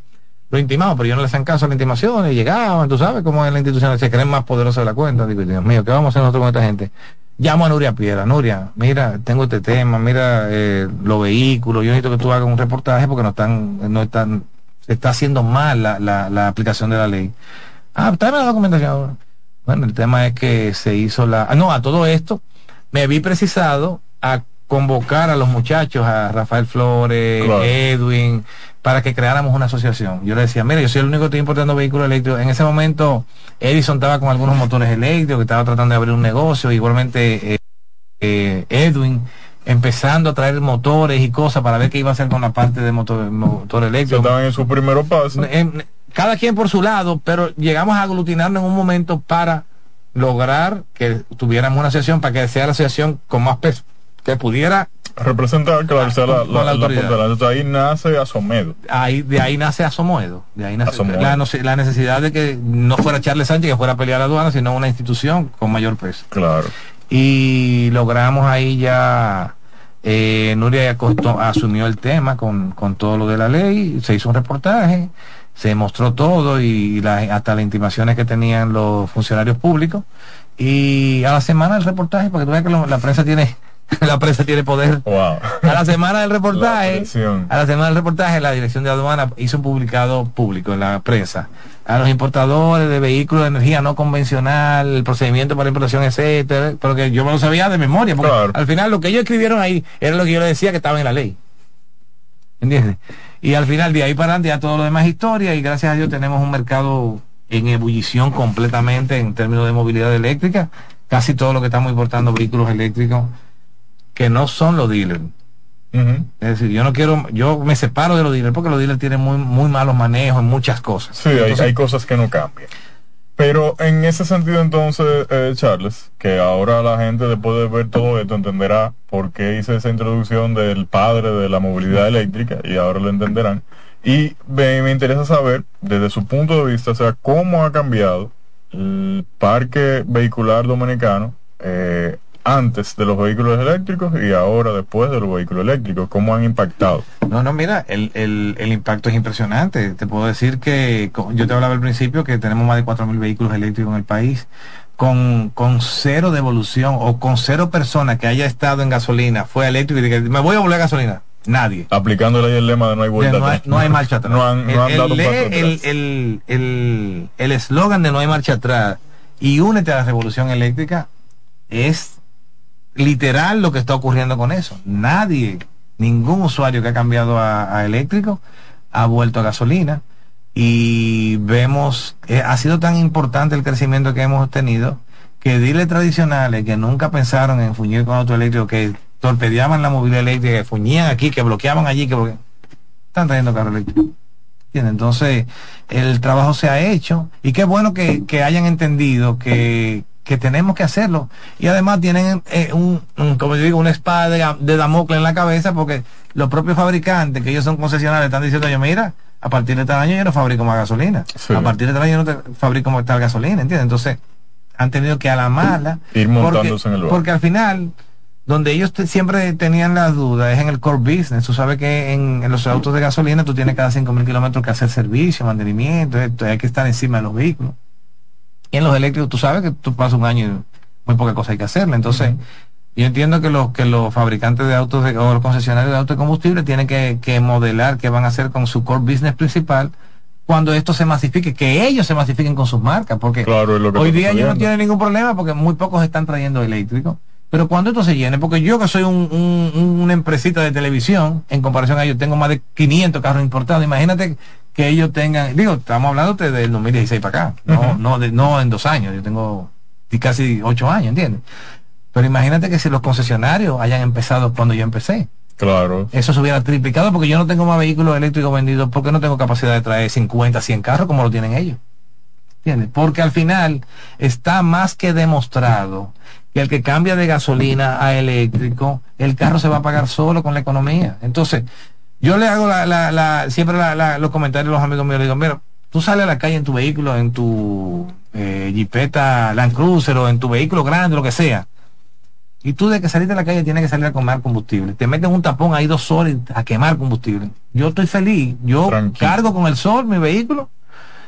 lo intimamos, pero yo no les hacen caso a la intimación, y llegaban, tú sabes cómo es la institución, se creen más poderosos de la cuenta. Digo, Dios mío, ¿qué vamos a hacer nosotros con esta gente? Llamo a Nuria Piedra, Nuria, mira, tengo este tema, mira eh, los vehículos, yo necesito que tú hagas un reportaje porque no están, no están, se está haciendo mal la, la, la aplicación de la ley. Ah, tráeme la documentación. Bueno, el tema es que se hizo la... ah, no, a todo esto me vi precisado a convocar a los muchachos, a Rafael Flores, Claro. Edwin, para que creáramos una asociación. Yo le decía, mira, yo soy el único que estoy importando vehículos eléctricos. En ese momento, Edison estaba con algunos motores eléctricos, que estaba tratando de abrir un negocio, igualmente eh, eh, Edwin empezando a traer motores y cosas para ver qué iba a hacer con la parte de motor, motor eléctrico. estaban en su primer paso. En- cada quien por su lado, pero llegamos a aglutinarnos en un momento para lograr que tuviéramos una asociación, para que sea la asociación con más peso, que pudiera, Representar, claro, sea, la, la, la la. Entonces, ahí nace Asomedo. ahí, de ahí nace Asomoedo, de ahí nace Asomoedo. la, necesidad de que no fuera Charles Sánchez que fuera a pelear la aduana, sino una institución con mayor peso. Claro. y logramos ahí ya eh, Nuria acostó- asumió el tema con, con todo lo de la ley, se hizo un reportaje, se mostró todo y la- hasta las intimaciones que tenían los funcionarios públicos y a la semana del reportaje, porque tú ves que lo- la prensa tiene la prensa tiene poder. Wow. A la semana del reportaje, a la semana del reportaje, la Dirección de Aduana hizo un publicado público en la prensa a los importadores de vehículos de energía no convencional, el procedimiento para importación, etcétera, pero que yo me lo sabía de memoria, porque Claro. al final lo que ellos escribieron ahí era lo que yo le decía que estaba en la ley. ¿Entiendes? Y al final de ahí para adelante ya todo lo demás es historia y gracias a Dios tenemos un mercado en ebullición completamente en términos de movilidad eléctrica. Casi todo lo que estamos importando vehículos eléctricos que no son los dealers. Es decir, yo no quiero, yo me separo de los dealers porque los dealers tienen muy, muy malos manejos en muchas cosas. Sí, hay, cosas que no cambian. Pero en ese sentido entonces, eh, Charles, que ahora la gente después de ver todo esto entenderá por qué hice esa introducción del padre de la movilidad eléctrica y ahora lo entenderán. Y me, me interesa saber, desde su punto de vista, o sea, cómo ha cambiado el parque vehicular dominicano eh, antes de los vehículos eléctricos y ahora después de los vehículos eléctricos, cómo han impactado. No, no, mira, el, el, el impacto es impresionante. Te puedo decir que, yo te hablaba al principio que tenemos más de 4.000 vehículos eléctricos en el país, con, con cero devolución o con cero persona que haya estado en gasolina, fue eléctrico y diga, me voy a volver a gasolina. Nadie. Aplicándole ahí el lema de no hay vuelta no, hay, atrás. no hay marcha atrás. No han, no han el, dado un paso atrás. el- el- el eslogan de no hay marcha atrás y únete a la revolución eléctrica es literal lo que está ocurriendo con eso. Nadie, ningún usuario que ha cambiado a, eléctrico ha vuelto a gasolina y vemos, eh, ha sido tan importante el crecimiento que hemos tenido que diles tradicionales que nunca pensaron en fuñir con auto eléctrico, que torpedeaban la movilidad eléctrica, que fuñían aquí, que bloqueaban allí, que están trayendo carro eléctrico. Entonces, el trabajo se ha hecho y qué bueno que hayan entendido que, que tenemos que hacerlo. Y además tienen eh, un, como yo digo, una espada de, de Damocles en la cabeza porque los propios fabricantes, que ellos son concesionarios, están diciendo, yo mira, a partir de tal año yo no fabrico más gasolina. Sí. A partir de tal año yo no fabrico más tal gasolina, ¿entiendes? Entonces, han tenido que a la mala. Ir porque, montándose en el barco. porque al final, donde ellos te- siempre tenían las dudas es en el core business. Tú sabes que en, en los autos de gasolina tú tienes cada 5.000 kilómetros que hacer servicio, mantenimiento, esto, hay que estar encima de los vehículos. Y en los eléctricos tú sabes que tú pasas un año y muy poca cosa hay que hacerle. Entonces, yo entiendo que los que los fabricantes de autos de- o los concesionarios de autos de combustible tienen que, que modelar qué van a hacer con su core business principal cuando esto se masifique, que ellos se masifiquen con sus marcas, porque Claro, hoy día ellos no tienen ningún problema porque muy pocos están trayendo eléctricos. Pero cuando esto se llene, porque yo que soy un, un- una empresita de televisión, en comparación a ellos, tengo más de 500 carros importados. Imagínate que ellos tengan, digo, estamos hablando de- del 2016 para acá, no, no, de- no en dos años, yo tengo casi ocho años, ¿entiendes? Pero imagínate que si los concesionarios hayan empezado cuando yo empecé, Claro. eso se hubiera triplicado porque yo no tengo más vehículos eléctricos vendidos porque no tengo capacidad de traer 50, 100 carros como lo tienen ellos. ¿Entiendes? Porque al final está más que demostrado que el que cambia de gasolina a eléctrico, el carro se va a pagar solo con la economía. Entonces, yo le hago la, la- la- siempre la- los comentarios a los amigos míos, le digo, mira, tú sales a la calle en tu vehículo, en tu eh, Jeepeta Land Cruiser o en tu vehículo grande, lo que sea, y tú de que salir de la calle tienes que salir a quemar combustible. Te meten un tapón ahí dos horas a quemar combustible. Yo estoy feliz. Yo cargo con el sol mi vehículo,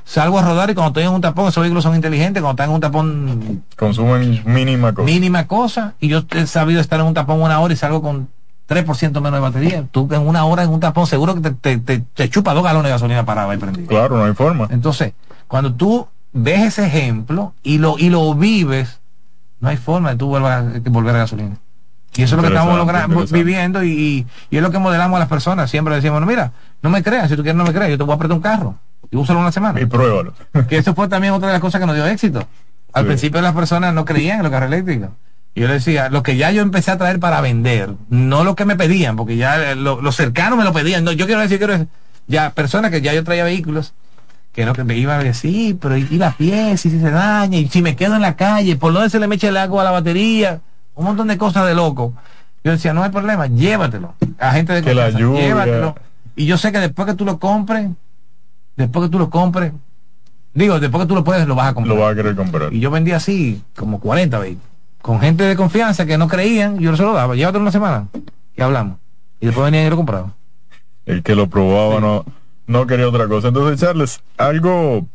salgo a rodar y cuando estoy en un tapón, esos vehículos son inteligentes, cuando están en un tapón Consumen mínima cosa. mínima cosa, y yo he sabido estar en un tapón una hora y salgo con 3% menos de batería. Tú en una hora en un tapón seguro que te, te, te- te chupa dos galones de gasolina parada y prendido. Claro, no hay forma. Entonces, cuando tú ves ese ejemplo y lo, y lo vives, no hay forma de tú vuelvas a, volver a gasolina. Y eso es lo que estamos logrando, viviendo y, y- y es lo que modelamos a las personas. Siempre decimos, no, mira, no me creas, si tú quieres no me creas, yo te voy a apretar un carro y úsalo una semana. Y pruébalo. que eso fue también otra de las cosas que nos dio éxito. Al Sí. principio las personas no creían en los carros eléctricos. Y yo le decía, lo que ya yo empecé a traer para vender, no lo que me pedían, porque ya eh, lo- los cercanos me lo pedían. No, yo quiero decir, quiero decir, ya personas que ya yo traía vehículos, que no que me iban a decir, sí, pero ir a pie, si se daña, y si me quedo en la calle, por dónde se le me echa el agua a la batería, un montón de cosas de loco. Yo decía, no hay problema, llévatelo. A gente de Que la lluvia. llévatelo. Y yo sé que después que tú lo compres, después que tú lo compres, digo, después que tú lo puedes, lo vas a comprar. Lo va a querer comprar. Y yo vendía así, como 40 vehículos. Con gente de confianza que no creían, yo se lo daba. Llévatelo una semana. Y hablamos. Y después venían y lo compraban. El que lo probaba no, no quería otra cosa. Entonces, Charles, algo,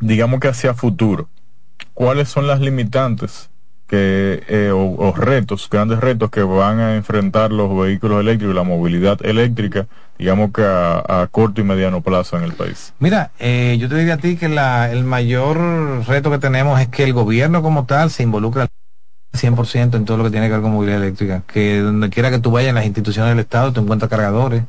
digamos que hacia futuro, ¿cuáles son las limitantes que, eh, o, o retos, grandes retos que van a enfrentar los vehículos eléctricos y la movilidad eléctrica, digamos que a, a corto y mediano plazo en el país? Mira, eh, yo te diría a ti que la, el mayor reto que tenemos es que el gobierno como tal se involucre al 100% en todo lo que tiene que ver con movilidad eléctrica. Que donde quiera que tú vayas en las instituciones del Estado, te encuentras cargadores.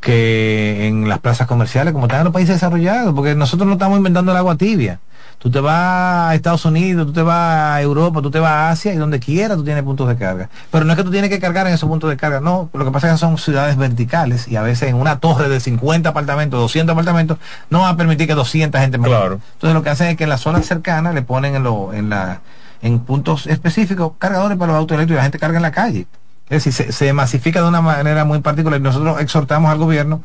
Que en las plazas comerciales, como están en los países desarrollados, porque nosotros no estamos inventando el agua tibia. Tú te vas a Estados Unidos, tú te vas a Europa, tú te vas a Asia y donde quiera tú tienes puntos de carga. Pero no es que tú tienes que cargar en esos puntos de carga, no. Lo que pasa es que son ciudades verticales y a veces en una torre de 50 apartamentos, 200 apartamentos, no va a permitir que 200 gente más. Claro. Entonces lo que hacen es que en las zonas cercanas le ponen en, lo, en, la, en puntos específicos cargadores para los autos eléctricos y la gente carga en la calle. Es decir, se, se masifica de una manera muy particular. y Nosotros exhortamos al gobierno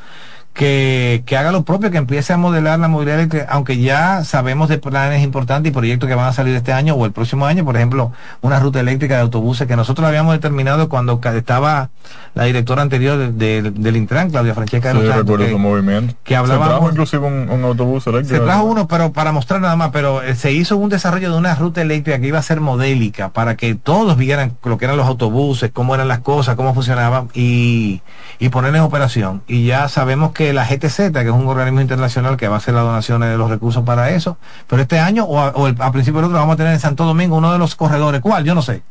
que, que haga lo propio, que empiece a modelar la movilidad eléctrica, aunque ya sabemos de planes importantes y proyectos que van a salir este año o el próximo año, por ejemplo, una ruta eléctrica de autobuses que nosotros habíamos determinado cuando estaba la directora anterior de- de- del Intran, Claudia Francesca de Sí, Santos, recuerdo que- movimiento. que Se hablábamos- trajo inclusive un, un autobús eléctrico. se trajo uno, pero para mostrar nada más, pero eh, se hizo un desarrollo de una ruta eléctrica que iba a ser modélica para que todos vieran lo que eran los autobuses, cómo eran las cosas, cómo funcionaban y, y poner en operación. Y ya sabemos que la GTZ, que es un organismo internacional que va a hacer las donaciones de los recursos para eso, pero este año o a, principio del otro vamos a tener en Santo Domingo uno de los corredores. ¿Cuál? Yo no sé.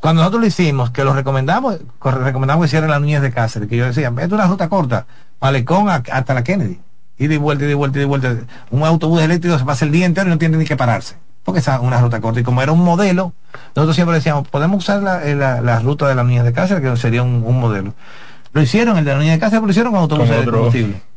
Cuando nosotros lo hicimos, que lo recomendamos, co- recomendamos que hicieran las Núñez de Cáceres, que yo decía, es una ruta corta, Malecón a- hasta la Kennedy. Y de vuelta, y de vuelta, y de vuelta. Un autobús eléctrico se pasa el día entero y no tiene ni que pararse. Porque es una ruta corta. Y como era un modelo, nosotros siempre decíamos, podemos usar la, eh, la, la ruta de la Núñez de Cáceres, que sería un modelo. Lo hicieron, el de la Núñez de pero lo hicieron con autobuses Con de combustible.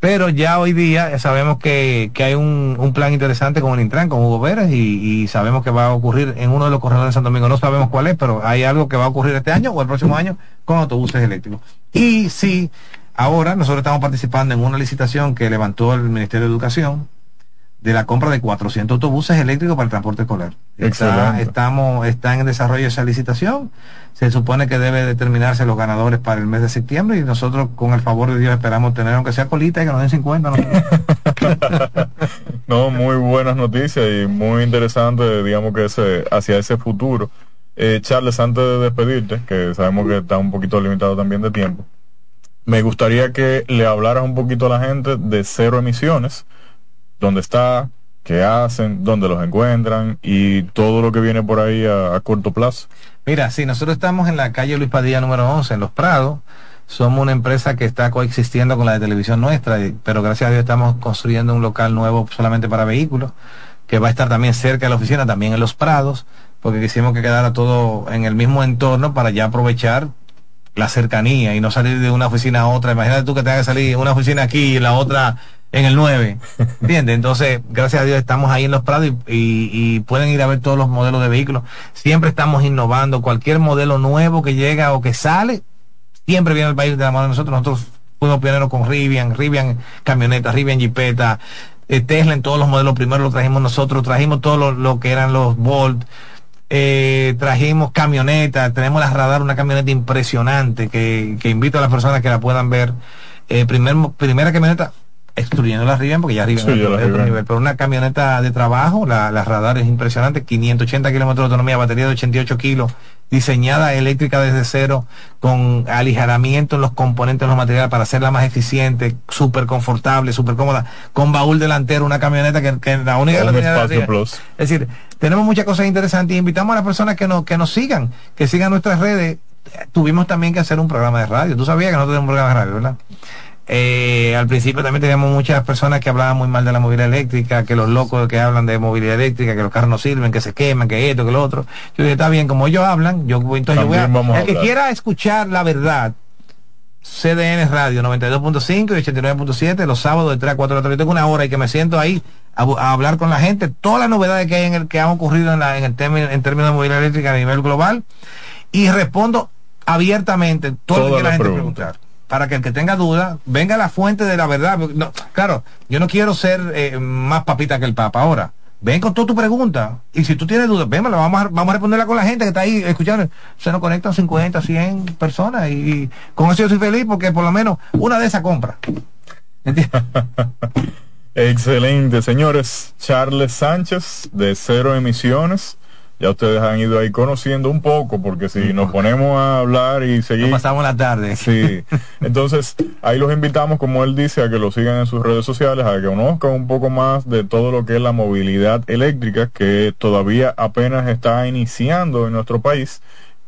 Pero ya hoy día sabemos que, que hay un, un, plan interesante con el Intran, con Hugo Vélez, y, y, sabemos que va a ocurrir en uno de los corredores de Santo Domingo. No sabemos cuál es, pero hay algo que va a ocurrir este año o el próximo año con autobuses eléctricos. Y sí, ahora nosotros estamos participando en una licitación que levantó el Ministerio de Educación de la compra de 400 autobuses eléctricos para el transporte escolar. Está, estamos, está en desarrollo esa licitación. Se supone que debe determinarse los ganadores para el mes de septiembre y nosotros, con el favor de Dios, esperamos tener, aunque sea colita, y que nos den 50. No, muy buenas noticias y muy interesante, digamos que ese, hacia ese futuro. Eh, Charles, antes de despedirte, que sabemos que está un poquito limitado también de tiempo, me gustaría que le hablaras un poquito a la gente de cero emisiones dónde está, qué hacen, dónde los encuentran y todo lo que viene por ahí a, corto plazo. Mira, sí, nosotros estamos en la calle Luis Padilla número 11, en Los Prados. Somos una empresa que está coexistiendo con la de televisión nuestra, pero gracias a Dios estamos construyendo un local nuevo solamente para vehículos, que va a estar también cerca de la oficina, también en Los Prados, porque quisimos que quedara todo en el mismo entorno para ya aprovechar la cercanía y no salir de una oficina a otra. Imagínate tú que tengas que salir una oficina aquí y la otra en el 9. ¿Entiendes? Entonces, gracias a Dios estamos ahí en los prados y, pueden ir a ver todos los modelos de vehículos. Siempre estamos innovando. Cualquier modelo nuevo que llega o que sale, siempre viene al país de la mano de nosotros. Nosotros fuimos pioneros con Rivian, Rivian camioneta, Rivian Jeepeta, eh, Tesla en todos los modelos primero lo trajimos nosotros, trajimos todo lo, que eran los Volt. Eh, trajimos camionetas, tenemos la radar, una camioneta impresionante que, que invito a las personas que la puedan ver. Eh, primer, primera camioneta excluyendo la Rivian, porque ya Rivian es otro, nivel, pero una camioneta de trabajo, la, radar es impresionante, 580 kilómetros de autonomía, batería de 88 kilos, diseñada eléctrica desde cero, con aligeramiento en los componentes, en los materiales para hacerla más eficiente, súper confortable, súper cómoda, con baúl delantero, una camioneta que, que la única Es decir, tenemos muchas cosas interesantes y invitamos a las personas que nos, que nos sigan, que sigan nuestras redes. Tuvimos también que hacer un programa de radio. Tú sabías que no tenemos un programa de radio, ¿verdad? Eh, al principio también teníamos muchas personas que hablaban muy mal de la movilidad eléctrica, que los locos que hablan de movilidad eléctrica, que los carros no sirven, que se queman, que esto, que lo otro. Yo dije, está bien, como ellos hablan, yo, entonces yo voy a, el que quiera escuchar la verdad, CDN Radio 92.5 y 89.7 los sábados de 3 a 4 de la tarde. Tengo una hora y que me siento ahí a, hablar con la gente, todas las novedades que hay en el que han ocurrido en, la, en, el término, en términos de movilidad eléctrica a nivel global. Y respondo abiertamente todo lo que la gente preguntar para que el que tenga duda venga a la fuente de la verdad. claro, yo no quiero ser eh, más papita que el Papa ahora. Ven con toda tu pregunta. Y si tú tienes dudas, ven, vamos a, vamos a responderla con la gente que está ahí escuchando. Se nos conectan 50, 100 personas y, con eso yo soy feliz porque por lo menos una de esas compra. Excelente, señores. Charles Sánchez de Cero Emisiones ya ustedes han ido ahí conociendo un poco, porque si nos ponemos a hablar y seguir... pasamos la tarde. Sí. Entonces, ahí los invitamos, como él dice, a que lo sigan en sus redes sociales, a que conozcan un poco más de todo lo que es la movilidad eléctrica, que todavía apenas está iniciando en nuestro país,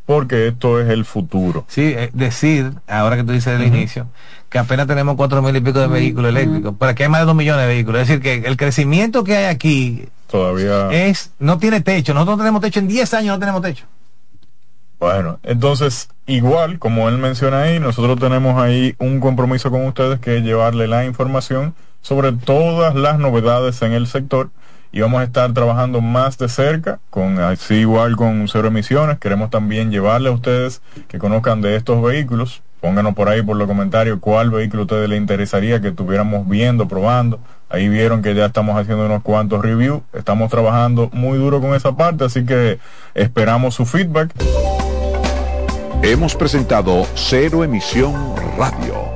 porque esto es el futuro. Sí, eh, decir, ahora que tú dices el inicio, que apenas tenemos cuatro mil y pico de vehículos eléctricos, pero aquí hay más de dos millones de vehículos. Es decir, que el crecimiento que hay aquí todavía es no tiene techo. Nosotros no tenemos techo en 10 años, no tenemos techo. Bueno, entonces, igual, como él menciona ahí, nosotros tenemos ahí un compromiso con ustedes que es llevarle la información sobre todas las novedades en el sector y vamos a estar trabajando más de cerca, con así igual con cero emisiones. Queremos también llevarle a ustedes que conozcan de estos vehículos. Pónganos por ahí por los comentarios cuál vehículo a ustedes les interesaría que estuviéramos viendo, probando Ahí vieron que ya estamos haciendo unos cuantos reviews. Estamos trabajando muy duro con esa parte, así que esperamos su feedback. Hemos presentado Cero Emisión Radio,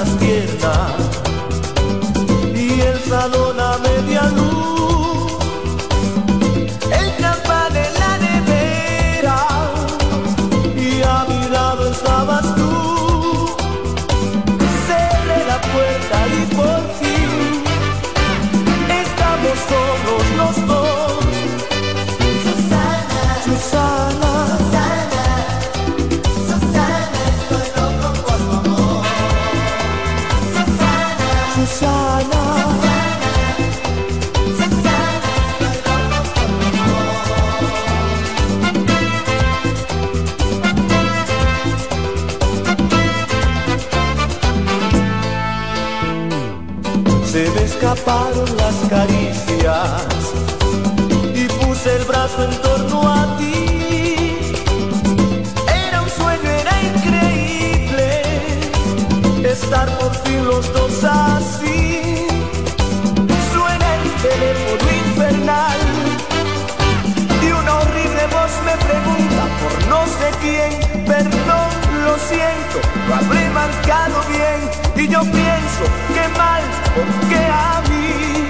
Más tierna escaparon las caricias y puse el brazo en torno a ti. Era un sueño, era increíble estar por fin los dos así. Suena el teléfono infernal y una horrible voz me pregunta por no sé quién. Perdón, lo siento, lo habré marcado bien y yo pienso que mal, porque a mí.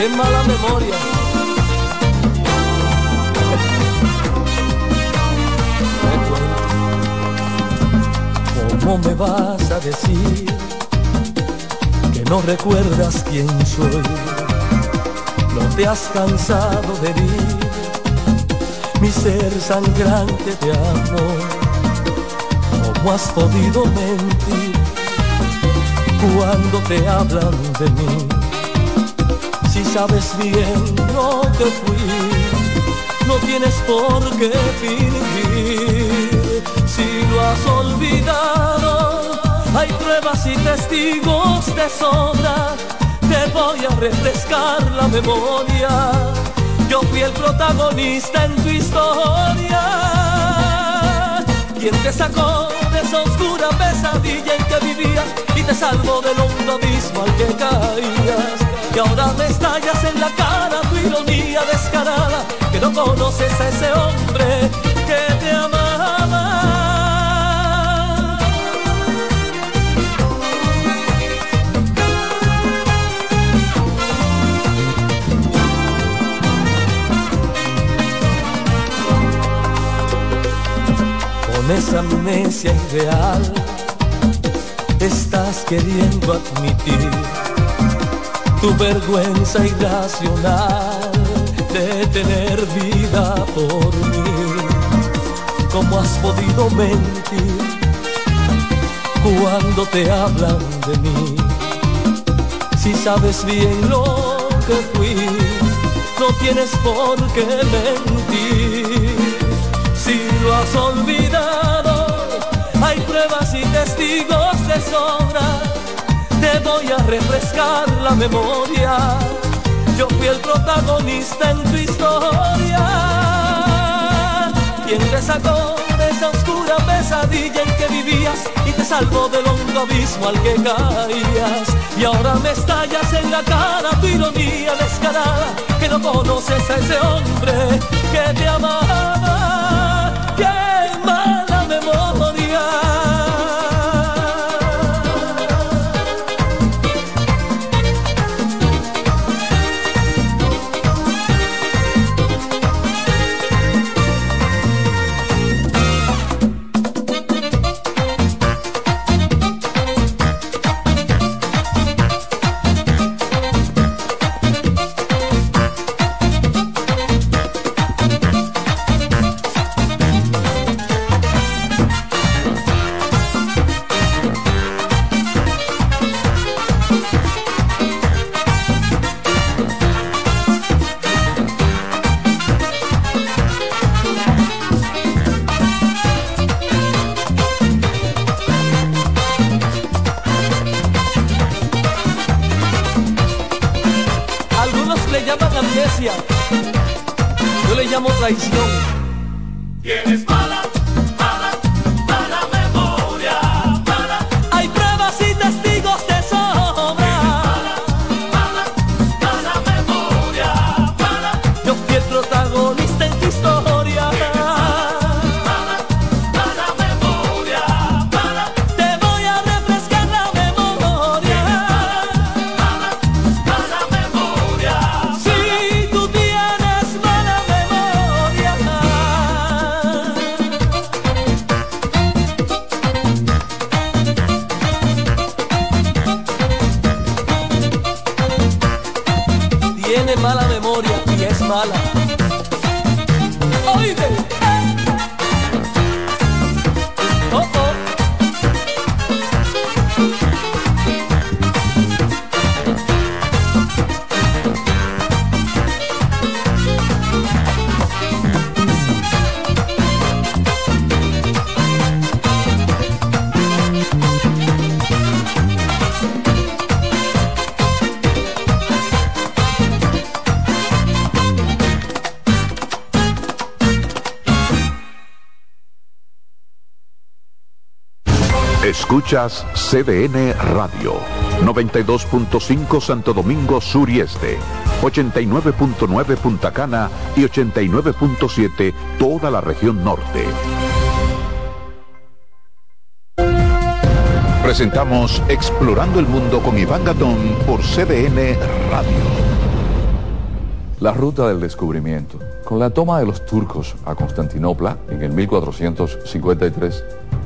Qué mala memoria. ¿Cómo me vas a decir que no recuerdas quién soy? No te has cansado de herir mi ser sangrante de amor. ¿Cómo has podido mentir cuando te hablan de mí? Si sabes bien lo que fui, no tienes por qué fingir. Si lo has olvidado, hay pruebas y testigos de sobra. Te voy a refrescar la memoria. Yo fui el protagonista en tu historia. Quien te sacó de esa oscura pesadilla en que vivías y te salvó del hondo abismo al que caías. Y ahora me estallas en la cara tu ironía descarada, que no conoces a ese hombre que te amaba. Con esa amnesia ideal estás queriendo admitir tu vergüenza irracional de tener vida por mí. ¿Cómo has podido mentir cuando te hablan de mí? Si sabes bien lo que fui, no tienes por qué mentir. Si lo has olvidado, hay pruebas y testigos de sobra. Te voy a refrescar la memoria. Yo fui el protagonista en tu historia. Quien te sacó de esa oscura pesadilla en que vivías y te salvó del hondo abismo al que caías. Y ahora me estallas en la cara tu ironía descarada, que no conoces a ese hombre que te amaba. ¡Qué mala CDN Radio, 92.5 Santo Domingo Sur y Este, 89.9 Punta Cana y 89.7 toda la región norte. Presentamos Explorando el Mundo con Iván Gatón por CDN Radio. La ruta del descubrimiento. Con la toma de los turcos a Constantinopla en el 1453,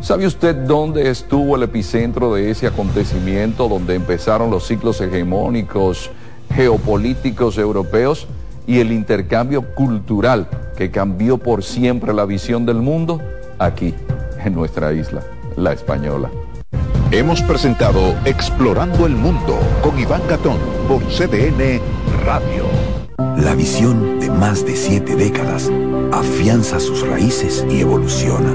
¿Sabe usted dónde estuvo el epicentro de ese acontecimiento, donde empezaron los ciclos hegemónicos geopolíticos europeos y el intercambio cultural que cambió por siempre la visión del mundo? Aquí, en nuestra isla, la española. Hemos presentado Explorando el Mundo con Iván Gatón por CDN Radio. La visión de más de siete décadas afianza sus raíces y evoluciona.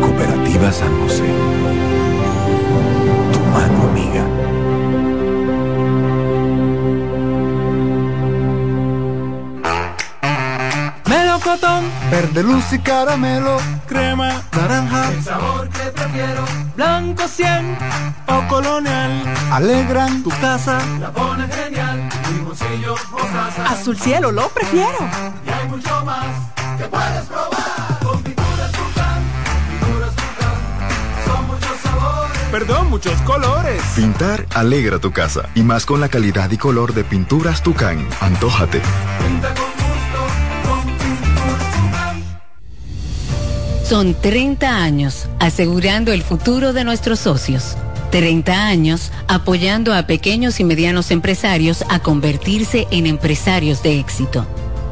Cooperativa San José. Tu mano amiga. Melocotón, verde luz y caramelo, crema, naranja, El sabor que prefiero, blanco 100 o colonial, alegran tu casa. la pone genial, limoncillo, mostaza. Azul cielo, lo prefiero. Y hay mucho más que puedes probar. Perdón, muchos colores. Pintar alegra tu casa y más con la calidad y color de pinturas Tucán. Antójate. Pinta con gusto, con. Son 30 años asegurando el futuro de nuestros socios. 30 años apoyando a pequeños y medianos empresarios a convertirse en empresarios de éxito.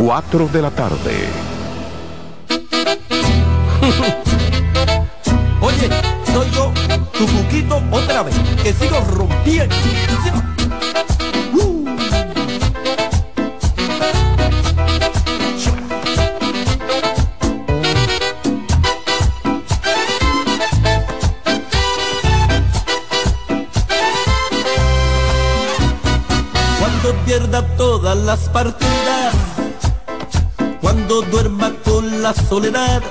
4 de la tarde. Oye, soy yo, tu cuquito otra vez, que sigo rompiendo. Cuando pierda todas las partidas, cuando duerma con la soledad,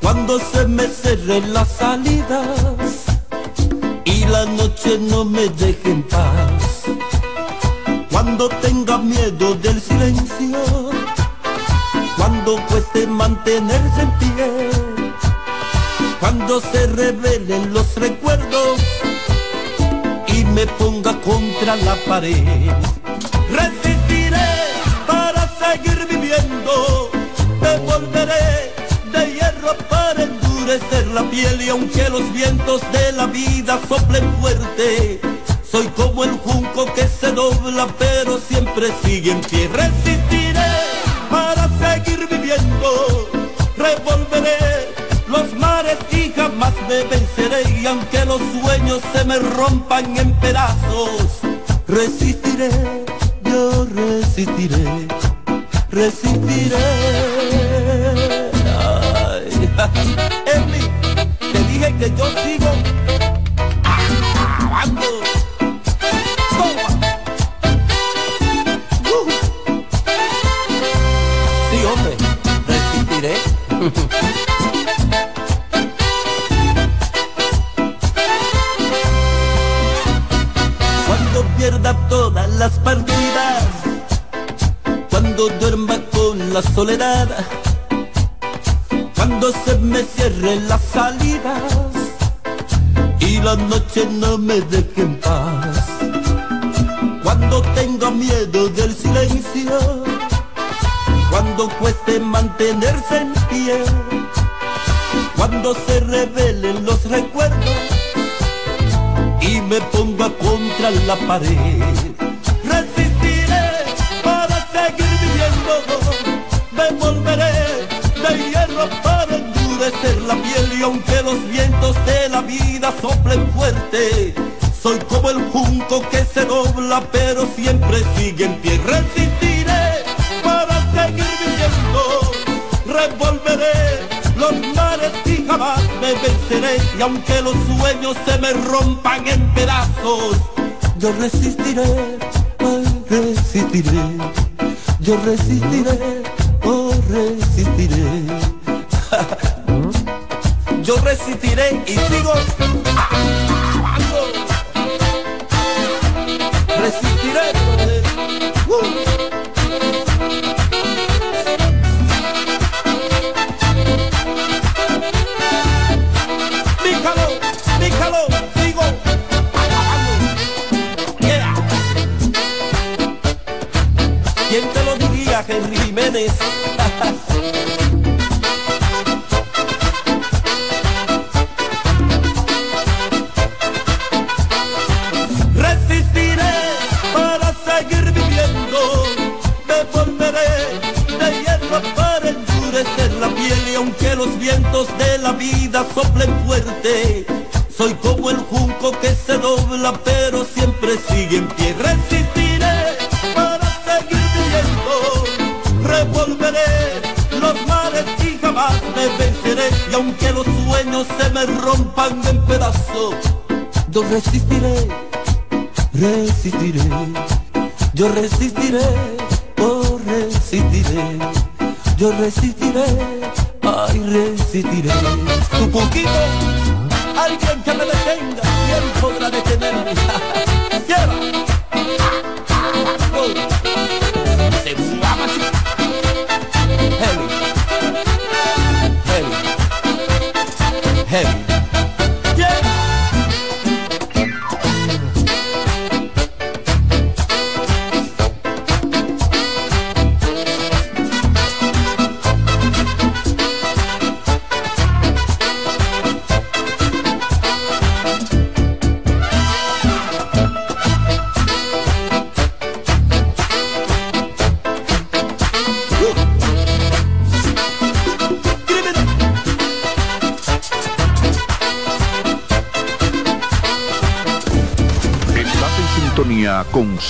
cuando se me cerren las salidas y la noche no me deje en paz, cuando tenga miedo del silencio mantenerse en pie. Cuando se revelen los recuerdos y me ponga contra la pared. Me volveré de hierro para endurecer la piel y aunque los vientos de la vida soplen fuerte, soy como el junco que se dobla pero siempre sigue en pie. Resistiré para seguir viviendo, revolveré los mares y jamás me venceré y aunque los sueños se me rompan en pedazos, resistiré, yo resistiré, resistiré. Ay, Emi, te dije que yo sigo. Toma. Uh. Sí, hombre, resistiré. Cuando pierda todas las partidas, la soledad, cuando se me cierren las salidas y la noche no me deje en paz, cuando tenga miedo del silencio, cuando cueste mantenerse en pie, cuando se revelen los recuerdos y me ponga contra la pared. Me volveré de hierro para endurecer la piel y aunque los vientos de la vida soplen fuerte, soy como el junco que se dobla pero siempre sigue en pie. Resistiré para seguir viviendo, revolveré los mares y jamás me venceré y aunque los sueños se me rompan en pedazos, yo resistiré, resistiré, yo resistiré, resistiré. Yo resistiré y sigo acabando. Resistiré. Uh. ¿Quién te lo diría, Henry Jiménez? Vida soplen fuerte, soy como el junco que se dobla pero siempre sigue en pie. Resistiré para seguir viviendo, revolveré los mares y jamás me venceré. Y aunque los sueños se me rompan en pedazos, yo resistiré resistiré, yo resistiré, oh resistiré, yo resistiré, ay resistiré. Tu poquito, alguien que me detenga, ¿quién podrá detenerme? Así. Heavy. Heavy. Heavy.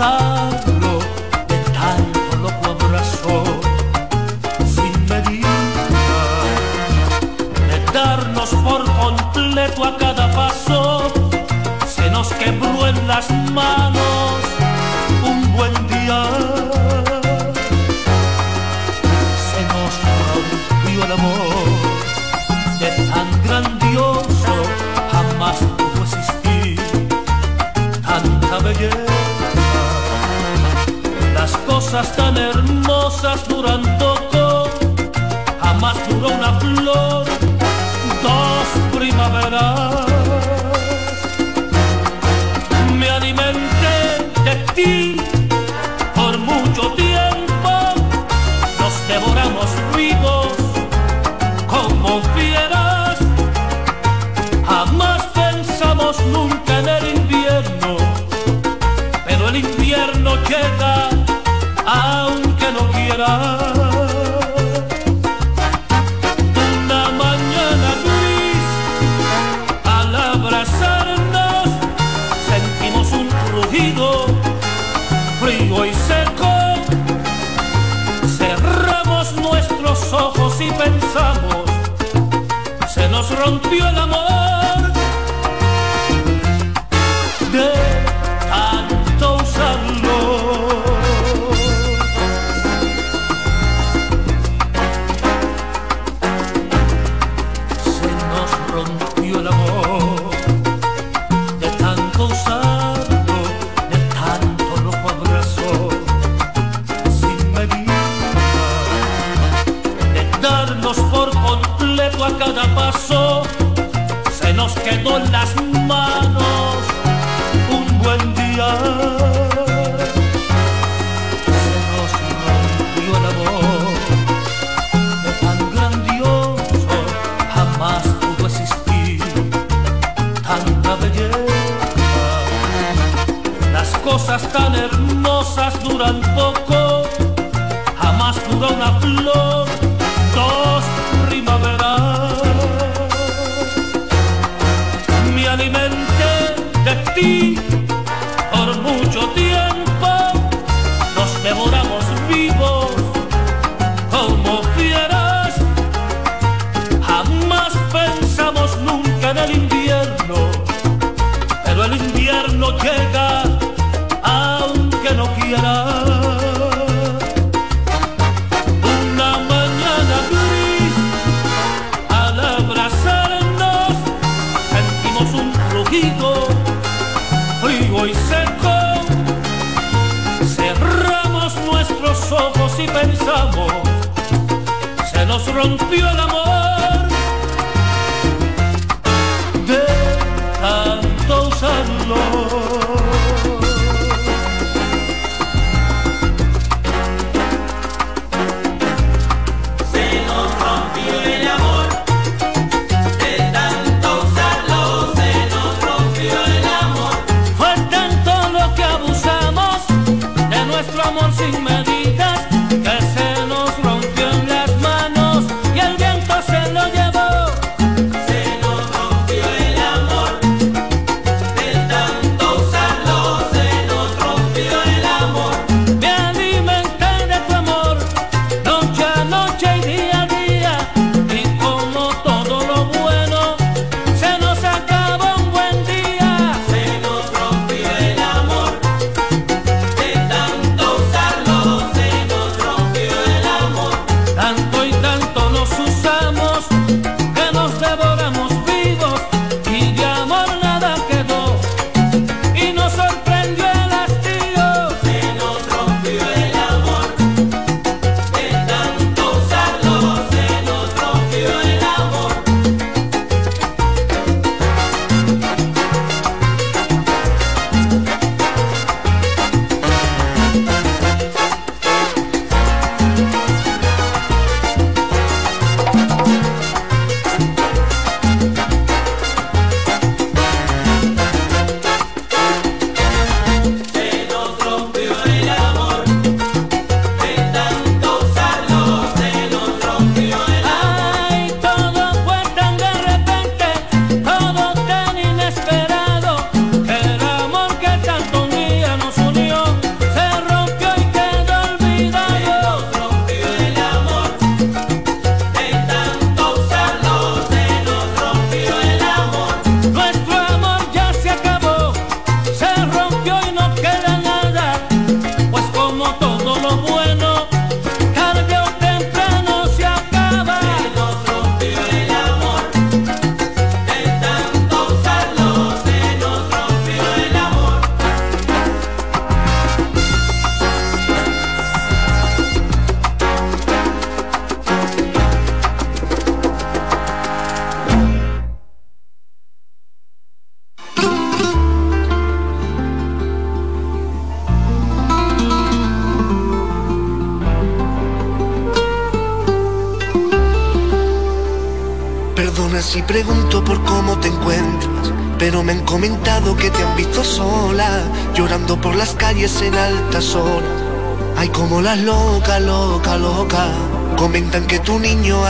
pasar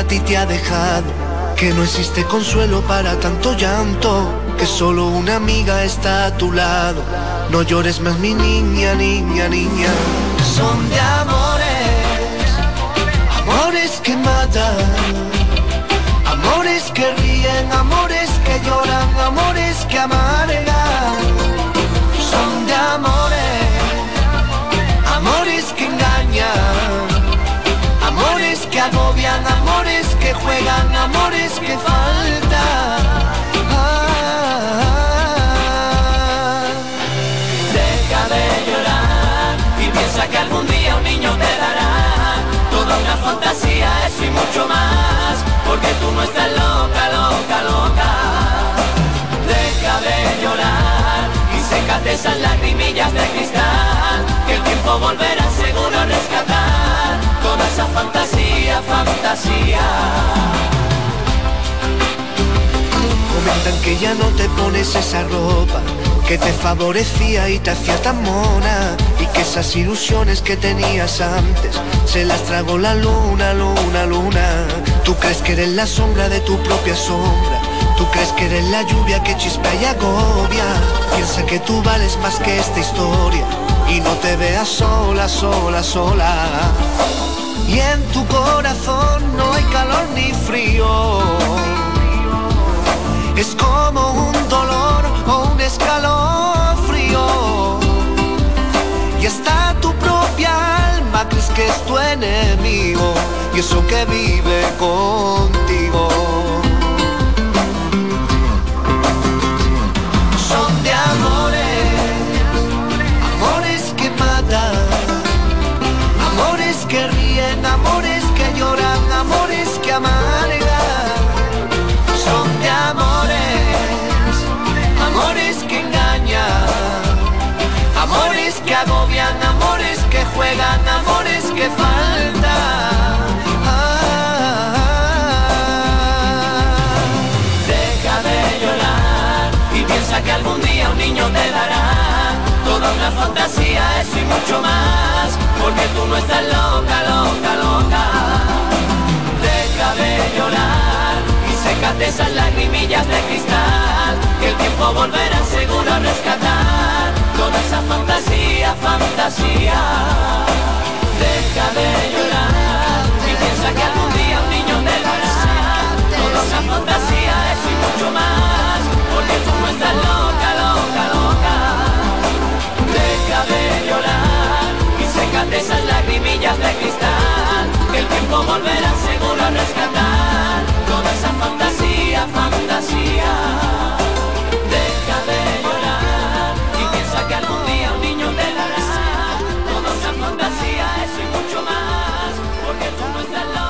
a ti te ha dejado, que no existe consuelo para tanto llanto, que solo una amiga está a tu lado. No llores más, mi niña, niña, niña. Son de amores, amores que matan, amores que ríen, amores que lloran, amores que amargan. Son de amores, amores que engañan, que agobian, amores que juegan, amores que faltan. Ah. Deja de llorar y piensa que algún día un niño te dará toda una fantasía, eso y mucho más, porque tú no estás loca, loca, loca. Deja de llorar y sécate esas lagrimillas de cristal, que el tiempo volverá seguro a rescatar esa fantasía, fantasía. Comentan que ya no te pones esa ropa que te favorecía y te hacía tan mona y que esas ilusiones que tenías antes se las tragó la luna, luna, luna. Tú crees que eres la sombra de tu propia sombra. Tú crees que eres la lluvia que chispa y agobia. Piensa que tú vales más que esta historia y no te veas sola, sola, sola. Y en tu corazón no hay calor ni frío es como un dolor o un escalofrío. Y está tu propia alma, crees que es tu enemigo, y eso que vive contigo. Una fantasía, eso y mucho más, porque tú no estás loca, loca, loca. Deja de llorar y sécate esas lagrimillas de cristal, que el tiempo volverá seguro a rescatar toda esa fantasía, fantasía. Deja de llorar y piensa que algún día un niño te dará toda esa fantasía, eso y mucho más, porque tú no estás loca, loca, loca. Deja de llorar y sécate esas lagrimillas de cristal, que el tiempo volverá seguro a rescatar toda esa fantasía, fantasía. Deja de llorar y piensa que algún día un niño te dará toda esa fantasía, eso y mucho más, porque tú no estás loca,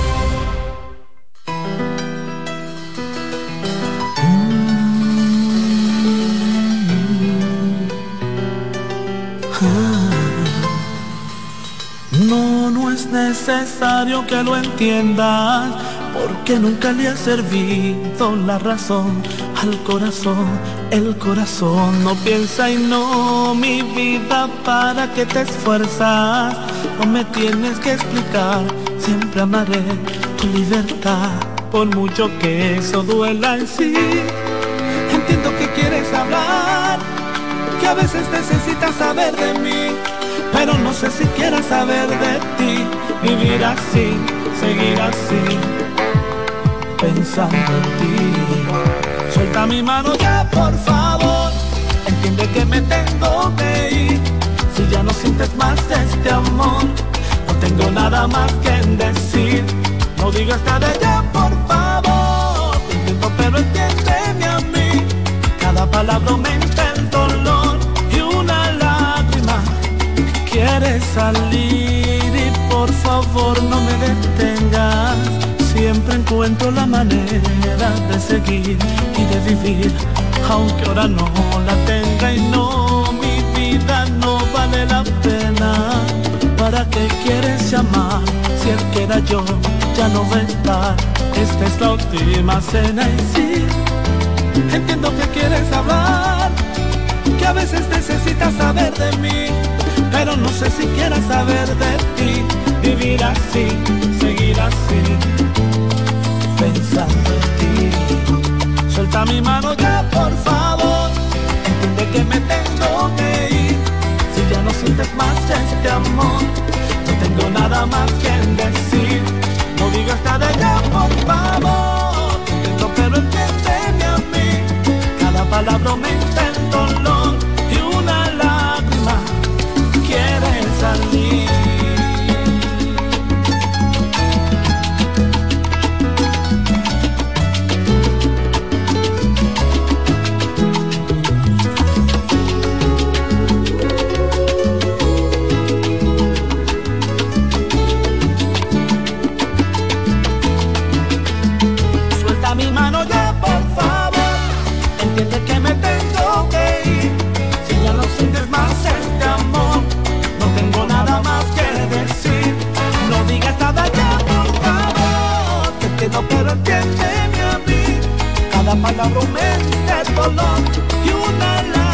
Necesario que lo entiendas, porque nunca le ha servido la razón al corazón. El corazón no piensa y no, mi vida, para que te esfuerzas. No me tienes que explicar, siempre amaré tu libertad, por mucho que eso duela en sí. Entiendo que quieres hablar, que a veces necesitas saber de mí pero no sé si quieras saber de ti, vivir así, seguir así, pensando en ti. Suelta mi mano ya, por favor, entiende que me tengo que ir, si ya no sientes más este amor, no tengo nada más que decir, no digas nada ya, por favor, te pero entiéndeme a mí, cada palabra aumenta quiere salir y por favor no me detengas. Siempre encuentro la manera de seguir y de vivir, aunque ahora no la tenga y no, mi vida no vale la pena. ¿Para qué quieres llamar si el que era yo ya no va a estar? Esta es la última cena y sí, entiendo que quieres hablar que a veces necesitas saber de mí, pero no sé si quieras saber de ti, vivir así, seguir así, pensando en ti. Suelta mi mano ya, por favor, entiende que me tengo que ir, si ya no sientes más este amor, no tengo nada más que decir, no digas nada ya, por favor, intento pero entiéndeme a mí, cada palabra aumenta quiere salir. la bromenta es color y una lágrima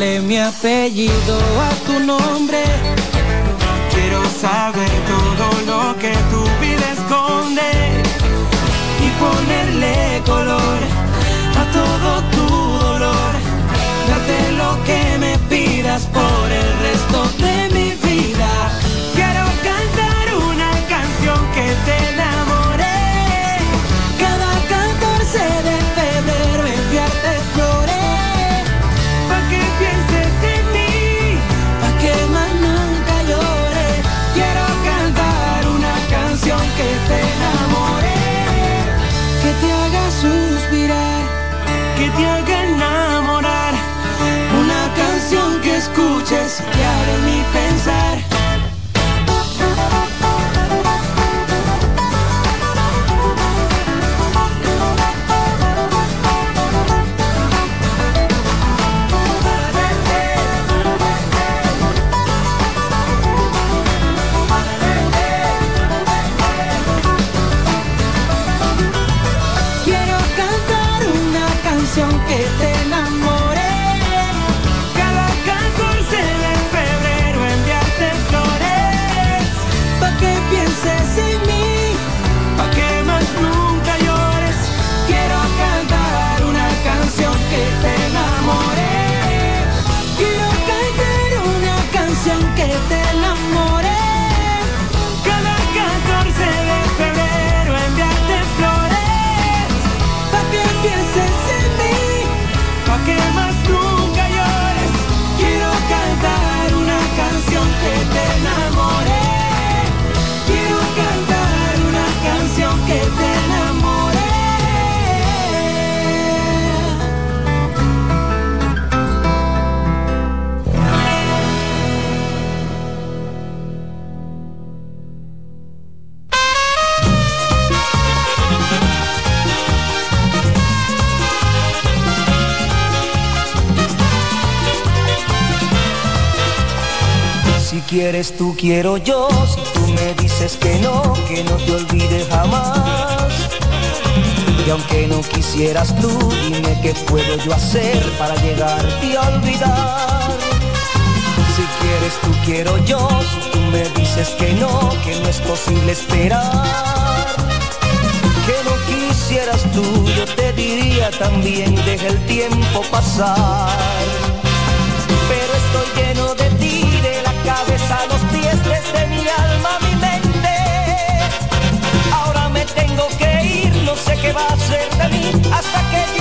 ponerle mi apellido a tu nombre. Quiero saber todo lo que tu vida esconde y ponerle color a todo tu dolor. Darte lo que me pidas por el resto de mi vida. Quiero cantar una canción que te escuches y haga en Quieres tú quiero yo, si tú me dices que no, que no te olvide jamás. Y aunque no quisieras tú, dime qué puedo yo hacer para llegarte a olvidar. Si quieres tú quiero yo, si tú me dices que no, que no es posible esperar. Que no quisieras tú, yo te diría también, deja el tiempo pasar pero estoy lleno de la cabeza a los pies, desde mi alma mi mente. Ahora me tengo que ir, no sé qué va a ser de mí hasta que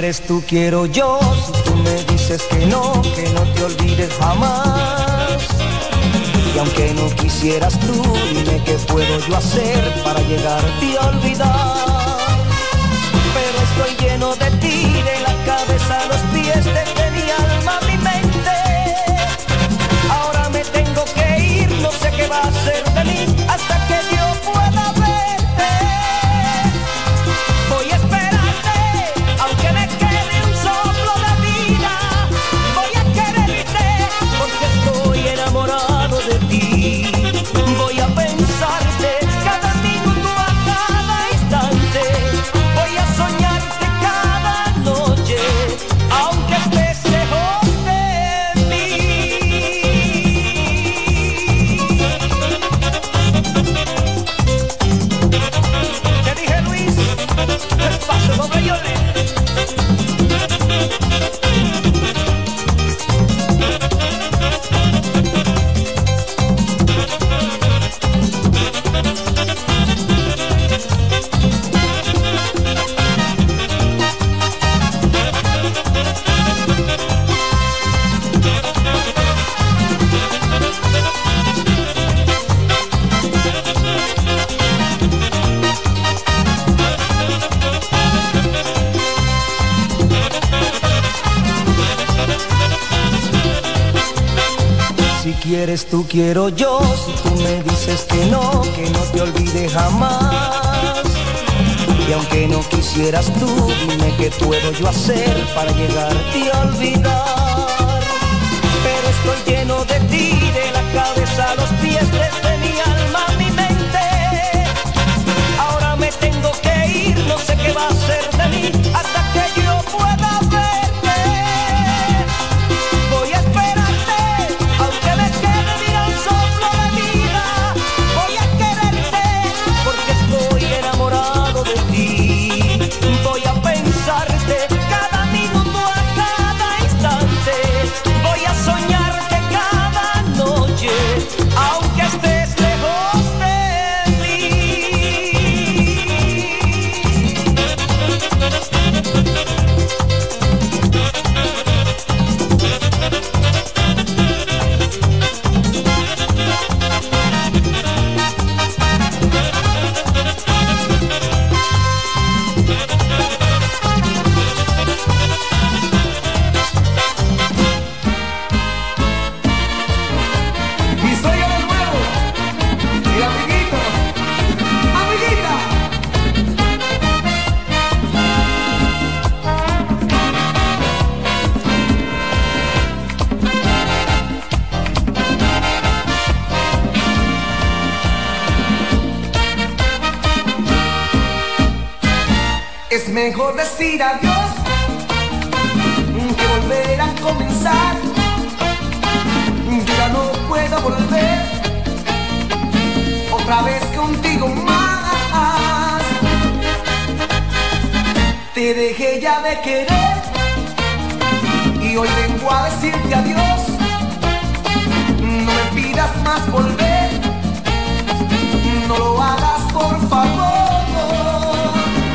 quieres tú quiero yo, si tú me dices que no, que no te olvides jamás. Y aunque no quisieras tú, dime qué puedo yo hacer para llegarte a olvidar. Pero estoy lleno tú quiero yo, si tú me dices que no, que no te olvide jamás. Y aunque no quisieras tú, dime qué puedo yo hacer para llegarte a olvidar. Pero estoy lleno de ti, de la cabeza los Dejé ya de querer y hoy vengo a decirte adiós. No me pidas más volver, no lo hagas por favor.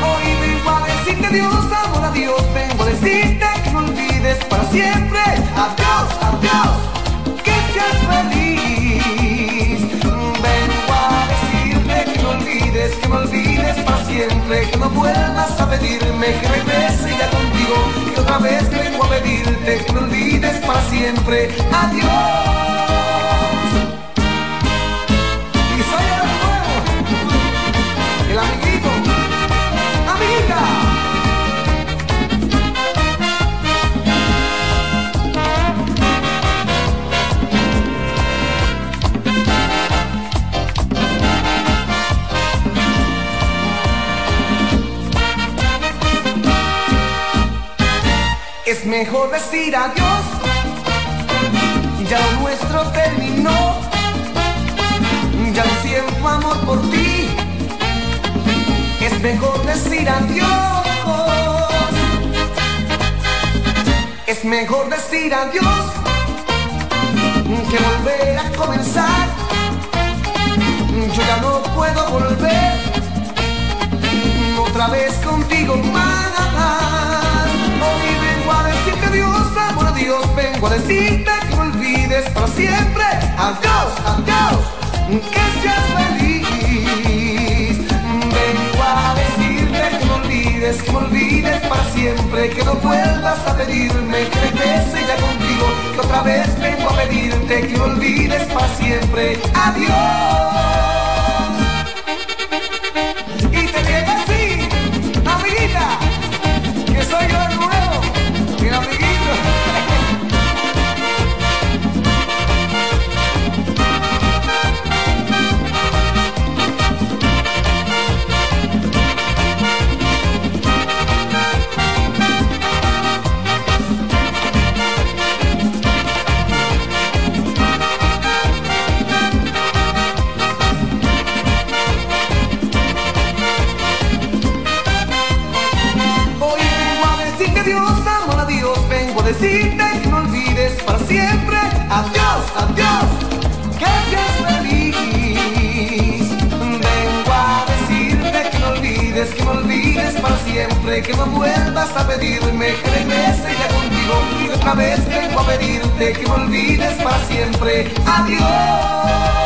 Hoy vengo a decirte adiós, amor, adiós. Vengo a decirte que no olvides para siempre. Adiós, adiós, que seas feliz. Vengo a decirte que no olvides, que no olvides para siempre. Que no vuelvas a pedirme que regrese ya contigo. Que otra vez vengo a pedirte que no olvides para siempre. Adiós. Es mejor decir adiós. Ya lo nuestro terminó. Ya no siento amor por ti. Es mejor decir adiós. Es mejor decir adiós que volver a comenzar. Yo ya no puedo volver otra vez contigo más. Vengo a decirte que me olvides para siempre. Adiós, adiós, que seas feliz. Vengo a decirte que me olvides, que me olvides para siempre, que no vuelvas a pedirme que regrese ya contigo, que otra vez vengo a pedirte que me olvides para siempre. Adiós. Y te digo así, amiguita, que soy yo Que no vuelvas a pedirme que regrese ya contigo. Y otra vez vengo a pedirte que no olvides para siempre. Adiós.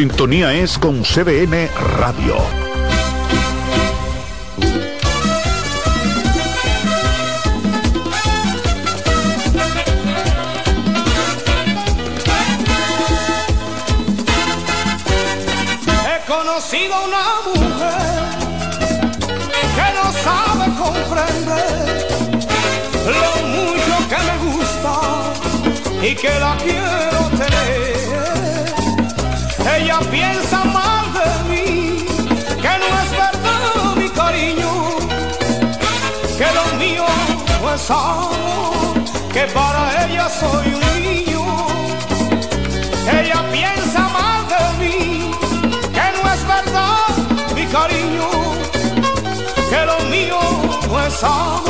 sintonía es con CBN Radio. He conocido una mujer que no sabe comprender lo mucho que me gusta y que la quiero que para ella soy un niño. Ella piensa mal de mí, que no es verdad mi cariño, que lo mío no es amor.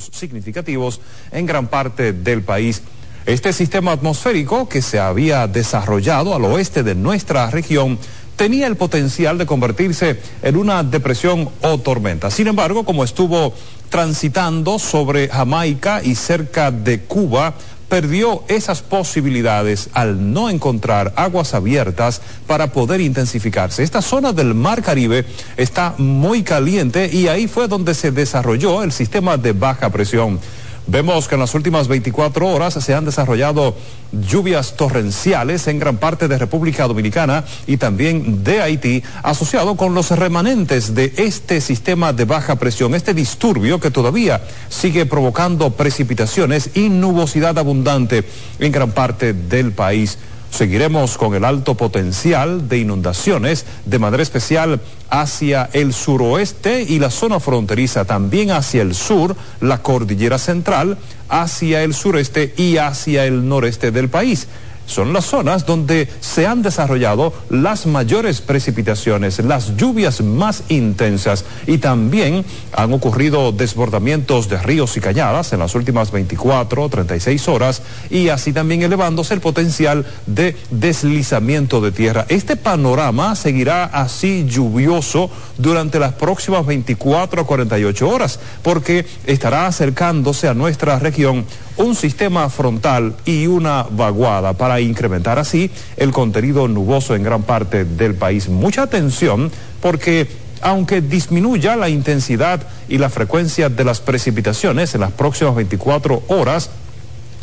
Significativos en gran parte del país. Este sistema atmosférico que se había desarrollado al oeste de nuestra región tenía el potencial de convertirse en una depresión o tormenta. Sin embargo, como estuvo transitando sobre Jamaica y cerca de Cuba, perdió esas posibilidades al no encontrar aguas abiertas para poder intensificarse. Esta zona del Mar Caribe está muy caliente y ahí fue donde se desarrolló el sistema de baja presión. Vemos que en las últimas 24 horas se han desarrollado lluvias torrenciales en gran parte de República Dominicana y también de Haití, asociado con los remanentes de este sistema de baja presión, este disturbio que todavía sigue provocando precipitaciones y nubosidad abundante en gran parte del país. Seguiremos con el alto potencial de inundaciones, de manera especial hacia el suroeste y la zona fronteriza, también hacia el sur, la cordillera central, hacia el sureste y hacia el noreste del país. Son las zonas donde se han desarrollado las mayores precipitaciones, las lluvias más intensas y también han ocurrido desbordamientos de ríos y cañadas en las últimas 24 o 36 horas y así también elevándose el potencial de deslizamiento de tierra. Este panorama seguirá así lluvioso durante las próximas 24 a 48 horas porque estará acercándose a nuestra región un sistema frontal y una vaguada para incrementar así el contenido nuboso en gran parte del país. Mucha atención porque aunque disminuya la intensidad y la frecuencia de las precipitaciones en las próximas 24 horas,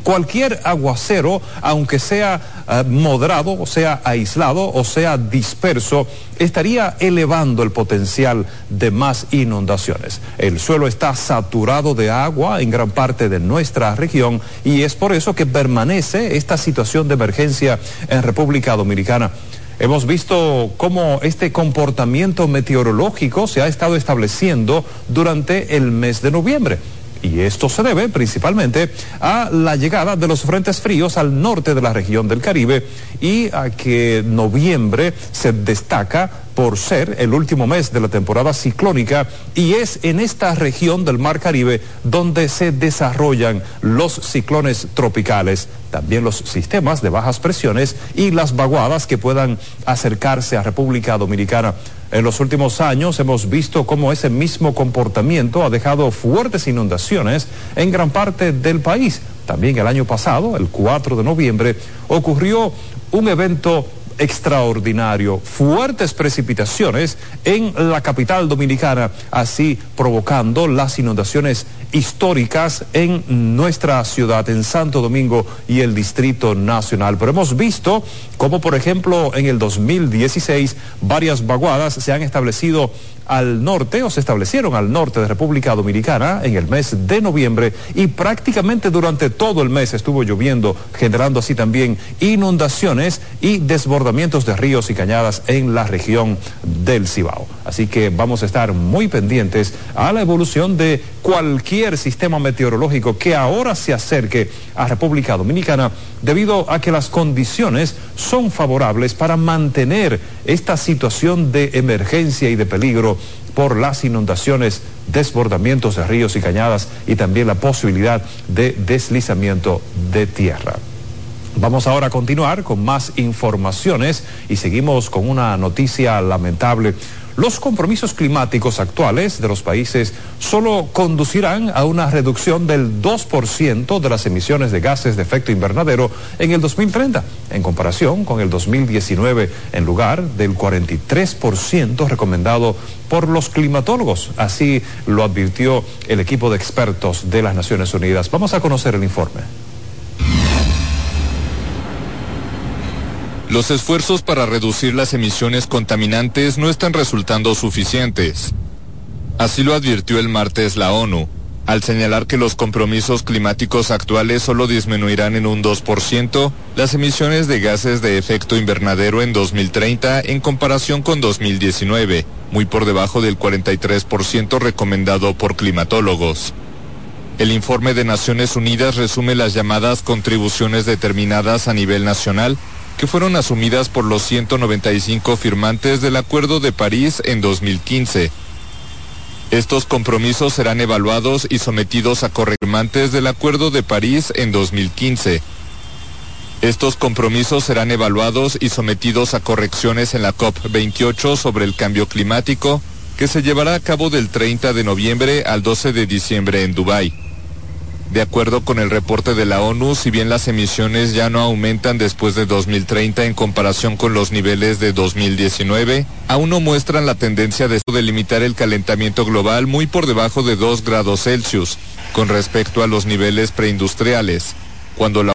cualquier aguacero, aunque sea uh, moderado, o sea aislado, o sea disperso, estaría elevando el potencial de más inundaciones. El suelo está saturado de agua en gran parte de nuestra región y es por eso que permanece esta situación de emergencia en República Dominicana. Hemos visto cómo este comportamiento meteorológico se ha estado estableciendo durante el mes de noviembre. Y esto se debe principalmente a la llegada de los frentes fríos al norte de la región del Caribe y a que noviembre se destaca por ser el último mes de la temporada ciclónica y es en esta región del Mar Caribe donde se desarrollan los ciclones tropicales, también los sistemas de bajas presiones y las vaguadas que puedan acercarse a República Dominicana. En los últimos años hemos visto cómo ese mismo comportamiento ha dejado fuertes inundaciones en gran parte del país. También el año pasado, el 4 de noviembre, ocurrió un evento extraordinario, fuertes precipitaciones en la capital dominicana, así provocando las inundaciones históricas en nuestra ciudad, en Santo Domingo y el Distrito Nacional. Pero hemos visto como, por ejemplo, en el 2016 varias vaguadas se han establecido al norte o se establecieron al norte de República Dominicana en el mes de noviembre y prácticamente durante todo el mes estuvo lloviendo, generando así también inundaciones y desbordamientos de ríos y cañadas en la región del Cibao. Así que vamos a estar muy pendientes a la evolución de cualquier sistema meteorológico que ahora se acerque a República Dominicana debido a que las condiciones favorables para mantener esta situación de emergencia y de peligro por las inundaciones, desbordamientos de ríos y cañadas y también la posibilidad de deslizamiento de tierra. Vamos ahora a continuar con más informaciones y seguimos con una noticia lamentable. Los compromisos climáticos actuales de los países solo conducirán a una reducción del 2% de las emisiones de gases de efecto invernadero en el 2030, en comparación con el 2019, en lugar del 43% recomendado por los climatólogos. Así lo advirtió el equipo de expertos de las Naciones Unidas. Vamos a conocer el informe. Los esfuerzos para reducir las emisiones contaminantes no están resultando suficientes. Así lo advirtió el martes la ONU, al señalar que los compromisos climáticos actuales solo disminuirán en un 2% las emisiones de gases de efecto invernadero en 2030 en comparación con 2019, muy por debajo del 43% recomendado por climatólogos. El informe de Naciones Unidas resume las llamadas contribuciones determinadas a nivel nacional que fueron asumidas por los 195 firmantes del Acuerdo de París en 2015. Estos compromisos serán evaluados y sometidos a corregirmantes del Acuerdo de París en 2015. Estos compromisos serán evaluados y sometidos a correcciones en la COP28 sobre el cambio climático, que se llevará a cabo del 30 de noviembre al 12 de diciembre en Dubái. De acuerdo con el reporte de la ONU, si bien las emisiones ya no aumentan después de 2030 en comparación con los niveles de 2019, aún no muestran la tendencia de delimitar el calentamiento global muy por debajo de 2 grados Celsius con respecto a los niveles preindustriales, cuando la